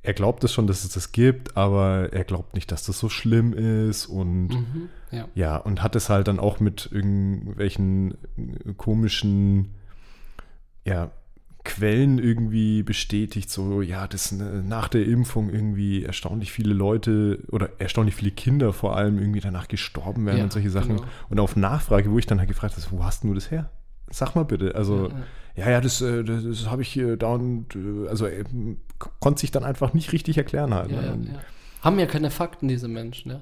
er glaubt es schon, dass es das gibt, aber er glaubt nicht, dass das so schlimm ist und Mhm. Ja. ja, und hat es halt dann auch mit irgendwelchen äh, komischen, ja, Quellen irgendwie bestätigt, so, ja, das nach der Impfung irgendwie erstaunlich viele Leute oder erstaunlich viele Kinder vor allem irgendwie danach gestorben werden Ja, und solche Sachen. genau. Und auf Nachfrage, wo ich dann halt gefragt habe, wo hast du das her? Sag mal bitte. Also, ja, ja, das, äh, das, das habe ich hier da und, äh, also, er konnte sich dann einfach nicht richtig erklären halt. Ja, ne? ja, ja. Haben ja keine Fakten, diese Menschen.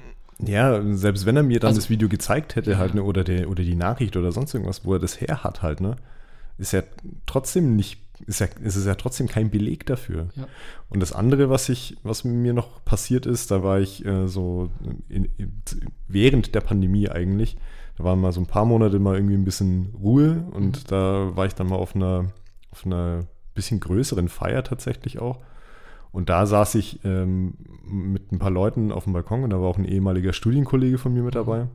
Ja? ja, selbst wenn er mir dann Also- das Video gezeigt hätte, Ja. halt, ne, oder, der, oder die Nachricht oder sonst irgendwas, wo er das her hat, halt, ne, ist ja trotzdem nicht, ist ja, ist es ja trotzdem kein Beleg dafür. Ja. Und das andere, was ich, was mir noch passiert ist, da war ich äh, so in, in, während der Pandemie eigentlich, da waren mal so ein paar Monate mal irgendwie ein bisschen Ruhe und Mhm. da war ich dann mal auf einer, auf einer bisschen größeren Feier tatsächlich auch. Und da saß ich ähm, mit ein paar Leuten auf dem Balkon und da war auch ein ehemaliger Studienkollege von mir mit dabei.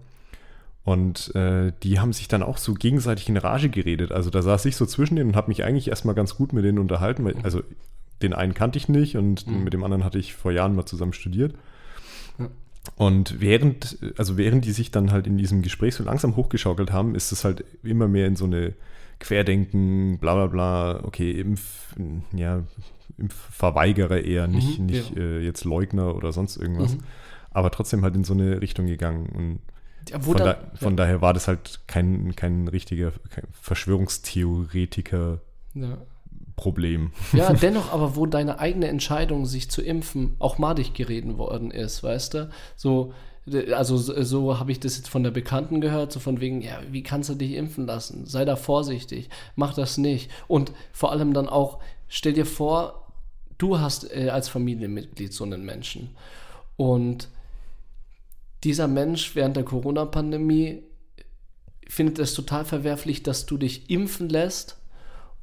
Und äh, die haben sich dann auch so gegenseitig in Rage geredet. Also da saß ich so zwischen denen und habe mich eigentlich erstmal ganz gut mit denen unterhalten. Weil, also den einen kannte ich nicht und Mhm. mit dem anderen hatte ich vor Jahren mal zusammen studiert. Ja. Und während, also während die sich dann halt in diesem Gespräch so langsam hochgeschaukelt haben, ist es halt immer mehr in so eine Querdenken, bla bla bla, okay, Impf, ja, Impfverweigerer eher, nicht, Mhm, nicht ja. äh, jetzt Leugner oder sonst irgendwas. Mhm. Aber trotzdem halt in so eine Richtung gegangen. Und Ja, von, dann, da, von daher war das halt kein, kein richtiger kein Verschwörungstheoretiker-Problem. ja. ja, dennoch aber, wo deine eigene Entscheidung, sich zu impfen, auch madig gereden worden ist, weißt du? So, äh, also so, so habe ich das jetzt von der Bekannten gehört, so von wegen, ja, wie kannst du dich impfen lassen? Sei da vorsichtig, mach das nicht. Und vor allem dann auch, stell dir vor, du hast äh, als Familienmitglied so einen Menschen. Und dieser Mensch während der Corona-Pandemie findet es total verwerflich, dass du dich impfen lässt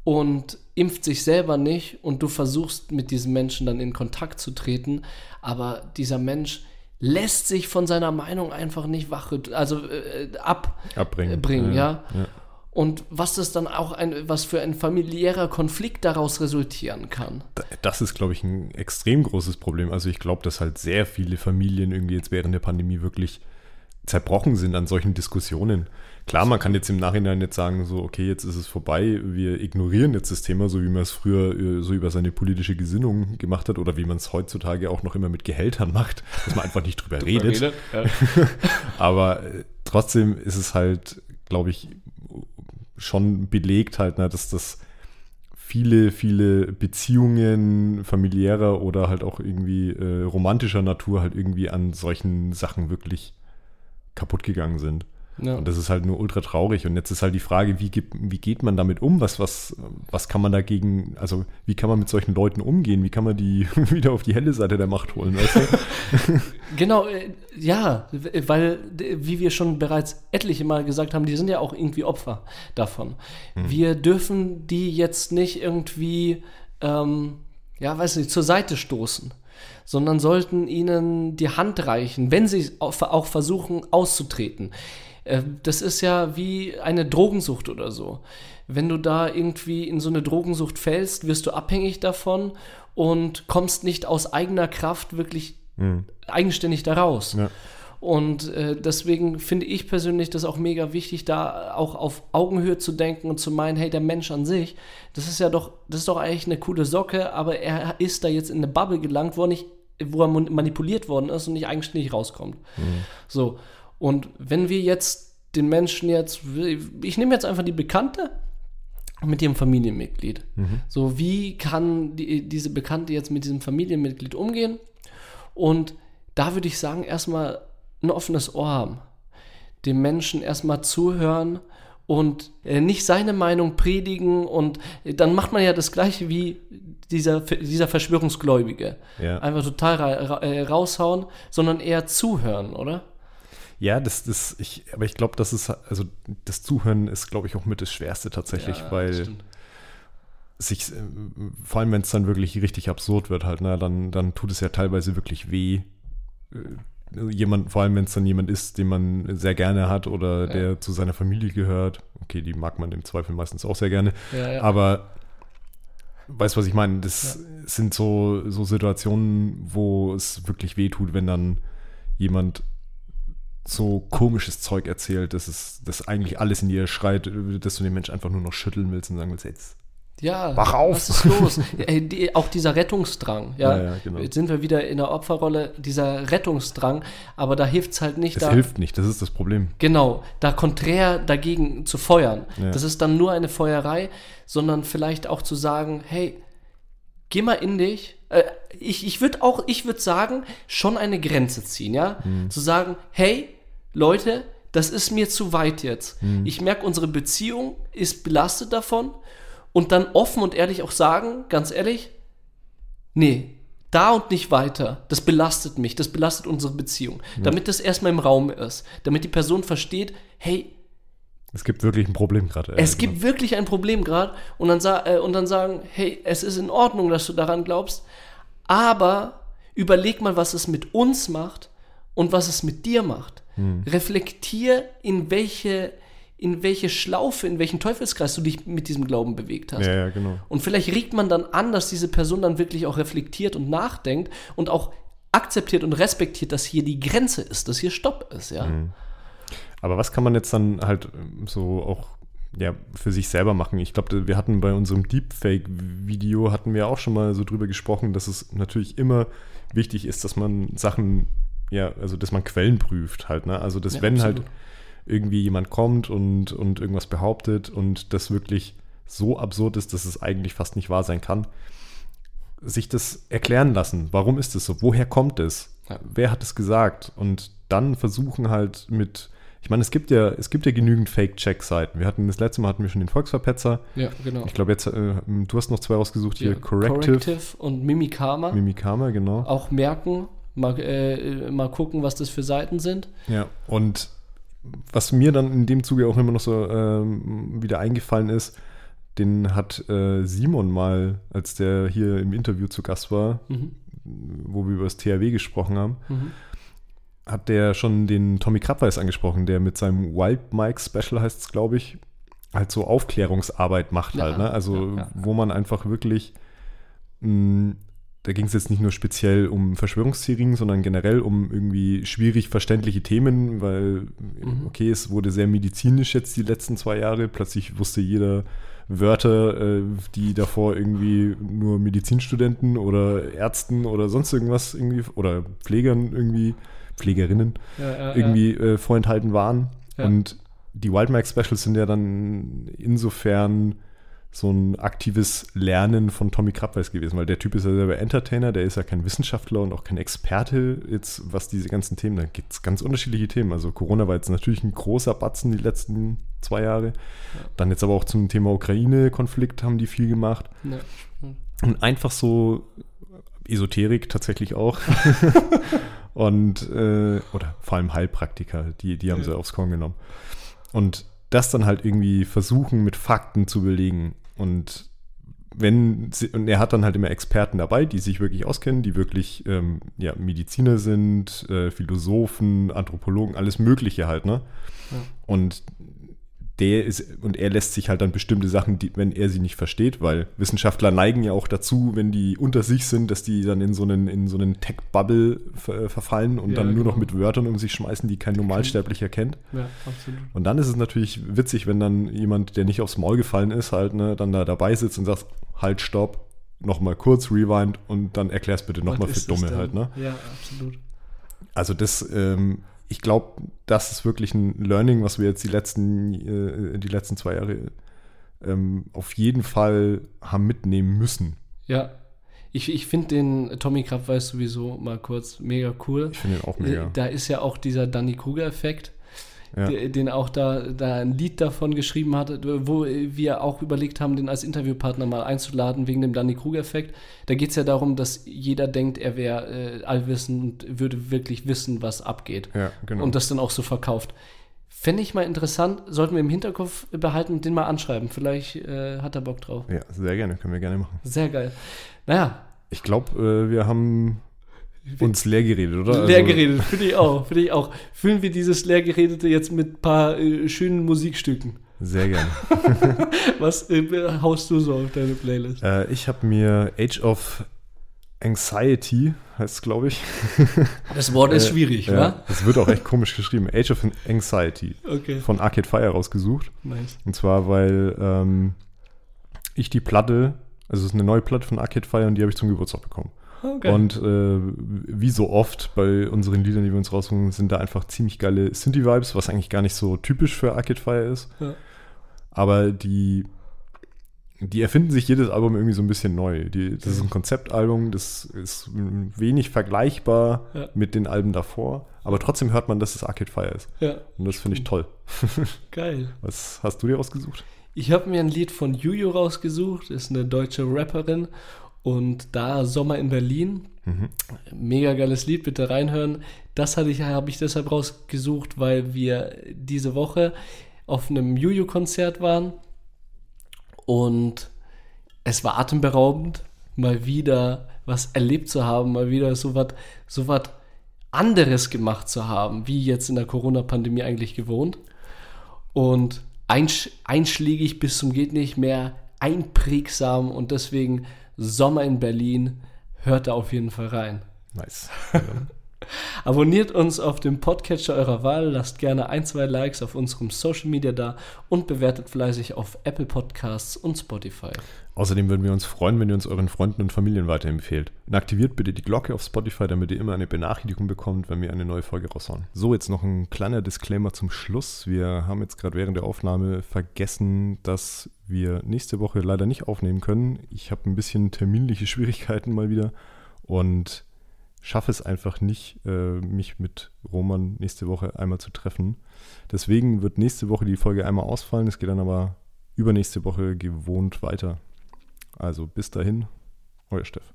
und impft sich selber nicht und du versuchst mit diesem Menschen dann in Kontakt zu treten, aber dieser Mensch lässt sich von seiner Meinung einfach nicht wach, also äh, ab, Abbringen. bringen, ja. ja. und was das dann auch ein, was für ein familiärer Konflikt daraus resultieren kann. Da- Das ist, glaube ich, ein extrem großes Problem. Also ich glaube, dass halt sehr viele Familien irgendwie jetzt während der Pandemie wirklich zerbrochen sind an solchen Diskussionen. Klar, man kann jetzt im Nachhinein jetzt sagen, so, okay, jetzt ist es vorbei, wir ignorieren jetzt das Thema, so wie man es früher äh, so über seine politische Gesinnung gemacht hat oder wie man es heutzutage auch noch immer mit Gehältern macht, dass man einfach nicht drüber redet. Ja. Aber äh, trotzdem ist es halt, glaube ich, schon belegt halt, ne, dass das viele, viele Beziehungen familiärer oder halt auch irgendwie äh, romantischer Natur halt irgendwie an solchen Sachen wirklich kaputt gegangen sind. Ja. Und das ist halt nur ultra traurig. Und jetzt ist halt die Frage, wie, gibt, wie geht man damit um? Was, was, was kann man dagegen, also wie kann man mit solchen Leuten umgehen? Wie kann man die wieder auf die helle Seite der Macht holen? Weißt du? Genau, äh, ja, weil, d- wie wir schon bereits etliche Mal gesagt haben, die sind ja auch irgendwie Opfer davon. Wir dürfen die jetzt nicht irgendwie, ähm, ja, weiß nicht, zur Seite stoßen, sondern sollten ihnen die Hand reichen, wenn sie auch versuchen auszutreten. Äh, Das ist ja wie eine Drogensucht oder so. Wenn du da irgendwie in so eine Drogensucht fällst, wirst du abhängig davon und kommst nicht aus eigener Kraft wirklich eigenständig da raus. Ja. Und äh, deswegen finde ich persönlich das auch mega wichtig, da auch auf Augenhöhe zu denken und zu meinen, hey, der Mensch an sich, das ist ja doch, das ist doch eigentlich eine coole Socke, aber er ist da jetzt in eine Bubble gelangt, wo er, nicht, wo er manipuliert worden ist und nicht eigenständig rauskommt. So. Und wenn wir jetzt den Menschen jetzt, ich nehme jetzt einfach die Bekannte mit ihrem Familienmitglied. So, wie kann die, diese Bekannte jetzt mit diesem Familienmitglied umgehen? Und da würde ich sagen, erstmal ein offenes Ohr haben. Dem Menschen erstmal zuhören und äh, nicht seine Meinung predigen und äh, dann macht man ja das gleiche wie dieser, dieser Verschwörungsgläubige. Ja. Einfach total ra äh, raushauen, sondern eher zuhören, oder? Ja, das, das, ich, aber ich glaube, das ist, also das Zuhören ist, glaube ich, auch mit das Schwerste tatsächlich, Ja, weil sich, vor allem wenn es dann wirklich richtig absurd wird, halt, ne, dann, dann tut es ja teilweise wirklich weh. Jemand, vor allem wenn es dann jemand ist, den man sehr gerne hat oder der zu seiner Familie gehört. Okay, die mag man im Zweifel meistens auch sehr gerne. Ja, ja. Aber weißt du, was ich meine? Das sind so, so Situationen, wo es wirklich weh tut, wenn dann jemand so komisches Zeug erzählt, dass es dass eigentlich alles in dir schreit, dass du den Mensch einfach nur noch schütteln willst und sagen willst, jetzt Ja, Wach auf! was ist los? Ey, die, auch dieser Rettungsdrang, ja. Ja, ja, genau. Jetzt sind wir wieder in der Opferrolle, dieser Rettungsdrang, aber da hilft es halt nicht, es da, hilft nicht, das ist das Problem. genau, da konträr dagegen zu feuern. Ja. Das ist dann nur eine Feuerei, sondern vielleicht auch zu sagen, hey, geh mal in dich. Äh, ich ich würde auch, ich würde sagen, schon eine Grenze ziehen, ja. Mhm. Zu sagen, hey, Leute, das ist mir zu weit jetzt. Mhm. Ich merke, unsere Beziehung ist belastet davon. Und dann offen und ehrlich auch sagen, ganz ehrlich, nee, da und nicht weiter. Das belastet mich, das belastet unsere Beziehung. Damit das erstmal im Raum ist. Damit die Person versteht, hey, Es gibt wirklich ein Problem gerade. es Ja, gibt wirklich ein Problem gerade und, dann äh, und dann sagen, hey, es ist in Ordnung, dass du daran glaubst, aber überleg mal, was es mit uns macht und was es mit dir macht. Reflektier, in welche, in welche Schlaufe, in welchen Teufelskreis du dich mit diesem Glauben bewegt hast. Ja, ja, genau. Und vielleicht regt man dann an, dass diese Person dann wirklich auch reflektiert und nachdenkt und auch akzeptiert und respektiert, dass hier die Grenze ist, dass hier Stopp ist, ja. Aber was kann man jetzt dann halt ähm, so auch ja, für sich selber machen? Ich glaube, wir hatten bei unserem Deepfake-Video hatten wir auch schon mal so drüber gesprochen, dass es natürlich immer wichtig ist, dass man Sachen, ja, also dass man Quellen prüft halt, ne? Also dass Ja, wenn absolut. halt irgendwie jemand kommt und, und irgendwas behauptet und das wirklich so absurd ist, dass es eigentlich fast nicht wahr sein kann, sich das erklären lassen. Warum ist es so? Woher kommt es? Wer hat es gesagt? Und dann versuchen halt mit, ich meine, es gibt ja, es gibt ja genügend Fake-Check-Seiten. Wir hatten das letzte Mal hatten wir schon den Volksverpetzer. Ja, genau. Ich glaube jetzt, äh, du hast noch zwei rausgesucht hier, Ja, Corrective, und Mimikama. Mimikama, genau. auch merken, mal, äh, mal gucken, was das für Seiten sind. Ja, und was mir dann in dem Zuge auch immer noch so ähm, wieder eingefallen ist, den hat äh, Simon mal, als der hier im Interview zu Gast war, wo wir über das THW gesprochen haben, hat der schon den Tommy Krabweis angesprochen, der mit seinem Wild Mike Special heißt es, glaube ich, halt so Aufklärungsarbeit macht Ja, halt, ne? Also ja, ja. wo man einfach wirklich, mh, da ging es jetzt nicht nur speziell um Verschwörungstheorien, sondern generell um irgendwie schwierig verständliche Themen, weil, Mhm. okay, es wurde sehr medizinisch jetzt die letzten zwei Jahre. Plötzlich wusste jeder Wörter, äh, die davor irgendwie nur Medizinstudenten oder Ärzten oder sonst irgendwas irgendwie oder Pflegern irgendwie, Pflegerinnen Ja, ja, irgendwie äh, vorenthalten waren. Und die Wildmax Specials sind ja dann insofern so ein aktives Lernen von Tommy Krabweis gewesen, weil der Typ ist ja selber Entertainer, der ist ja kein Wissenschaftler und auch kein Experte, jetzt was diese ganzen Themen, da gibt es ganz unterschiedliche Themen. Also Corona war jetzt natürlich ein großer Batzen die letzten zwei Jahre. Dann jetzt aber auch zum Thema Ukraine-Konflikt haben die viel gemacht. Ja. Und einfach so Esoterik tatsächlich auch. und, äh, oder vor allem Heilpraktiker, die, die haben Ja. sie aufs Korn genommen. Und das dann halt irgendwie versuchen, mit Fakten zu belegen. Und wenn sie, und er hat dann halt immer Experten dabei, die sich wirklich auskennen, die wirklich ähm, ja, Mediziner sind, äh, Philosophen, Anthropologen, alles Mögliche halt, ne? Ja. Und der ist, und er lässt sich halt dann bestimmte Sachen, die, wenn er sie nicht versteht, weil Wissenschaftler neigen ja auch dazu, wenn die unter sich sind, dass die dann in so einen, in so einen Tech-Bubble ver, verfallen und Ja, dann nur noch genau. mit Wörtern um sich schmeißen, die kein Normalsterblicher kennt. ja, absolut. Und dann ist es natürlich witzig, wenn dann jemand, der nicht aufs Maul gefallen ist, halt, ne, dann da dabei sitzt und sagt, halt, stopp, nochmal kurz, rewind und dann erklär's bitte nochmal für Dumme halt, ne? Ja, absolut. Also das, ähm, ich glaube, das ist wirklich ein Learning, was wir jetzt die letzten, äh, die letzten zwei Jahre ähm, auf jeden Fall haben mitnehmen müssen. Ja. Ich, ich finde den Tommy Krabweis sowieso mal kurz mega cool. Ich finde ihn auch Äh, mega. Da ist ja auch dieser Danny Kruger-Effekt, Ja. den auch da, da ein Lied davon geschrieben hat, wo wir auch überlegt haben, den als Interviewpartner mal einzuladen wegen dem Danny Kruger-Effekt. Da geht es ja darum, dass jeder denkt, er wäre äh, allwissend und würde wirklich wissen, was abgeht. Ja, genau. Und das dann auch so verkauft. Fände ich mal interessant, sollten wir im Hinterkopf behalten und den mal anschreiben. Vielleicht äh, hat er Bock drauf. ja, sehr gerne, können wir gerne machen. Sehr geil. Naja, Ich glaube, äh, wir haben uns leer geredet, oder? leer Also, geredet, finde ich auch, finde ich auch. Füllen wir dieses Leergeredete jetzt mit ein paar äh, schönen Musikstücken. Sehr gerne. Was äh, haust du so auf deine Playlist? äh, ich habe mir Age of Anxiety, heißt es, glaube ich. Das Wort ist Äh, schwierig, ja, wa? Es wird auch echt komisch geschrieben. Age of Anxiety Okay, von Arcade Fire rausgesucht. nice. Und zwar, weil ähm, ich die Platte, also es ist eine neue Platte von Arcade Fire und die habe ich zum Geburtstag bekommen. Okay. Und äh, wie so oft bei unseren Liedern, die wir uns raussuchen, sind da einfach ziemlich geile Synthie-Vibes, was eigentlich gar nicht so typisch für Arcade Fire ist. Ja. Aber die, die erfinden sich jedes Album irgendwie so ein bisschen neu. Die, das ist ein Konzeptalbum, das ist wenig vergleichbar Ja. mit den Alben davor. Aber trotzdem hört man, dass es Arcade Fire ist. ja, Und das finde ich toll. geil. Was hast du dir ausgesucht? Ich habe mir ein Lied von Juju rausgesucht, ist eine deutsche Rapperin und da Sommer in Berlin. Mhm. Mega geiles Lied, bitte reinhören. Das hatte ich, habe ich deshalb rausgesucht, weil wir diese Woche auf einem Juju-Konzert waren und es war atemberaubend, mal wieder was erlebt zu haben, mal wieder so was so anderes gemacht zu haben, wie jetzt in der Corona-Pandemie eigentlich gewohnt. Und einsch einschlägig bis zum geht nicht mehr, einprägsam und deswegen Sommer in Berlin, hört da auf jeden Fall rein. Nice. Abonniert uns auf dem Podcatcher eurer Wahl, lasst gerne ein, zwei Likes auf unserem Social Media da und bewertet fleißig auf Apple Podcasts und Spotify. Außerdem würden wir uns freuen, wenn ihr uns euren Freunden und Familien weiterempfehlt. Und aktiviert bitte die Glocke auf Spotify, damit ihr immer eine Benachrichtigung bekommt, wenn wir eine neue Folge raushauen. So, jetzt noch ein kleiner Disclaimer zum Schluss. Wir haben jetzt gerade während der Aufnahme vergessen, dass wir nächste Woche leider nicht aufnehmen können. Ich habe ein bisschen terminliche Schwierigkeiten mal wieder und schaffe es einfach nicht, äh, mich mit Roman nächste Woche einmal zu treffen. Deswegen wird nächste Woche die Folge einmal ausfallen. Es geht dann aber übernächste Woche gewohnt weiter. Also bis dahin, euer Steff.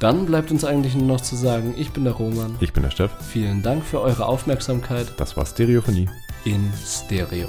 Dann bleibt uns eigentlich nur noch zu sagen, ich bin der Roman. Ich bin der Steff. Vielen Dank für eure Aufmerksamkeit Das war Stereophonie. in Stereo.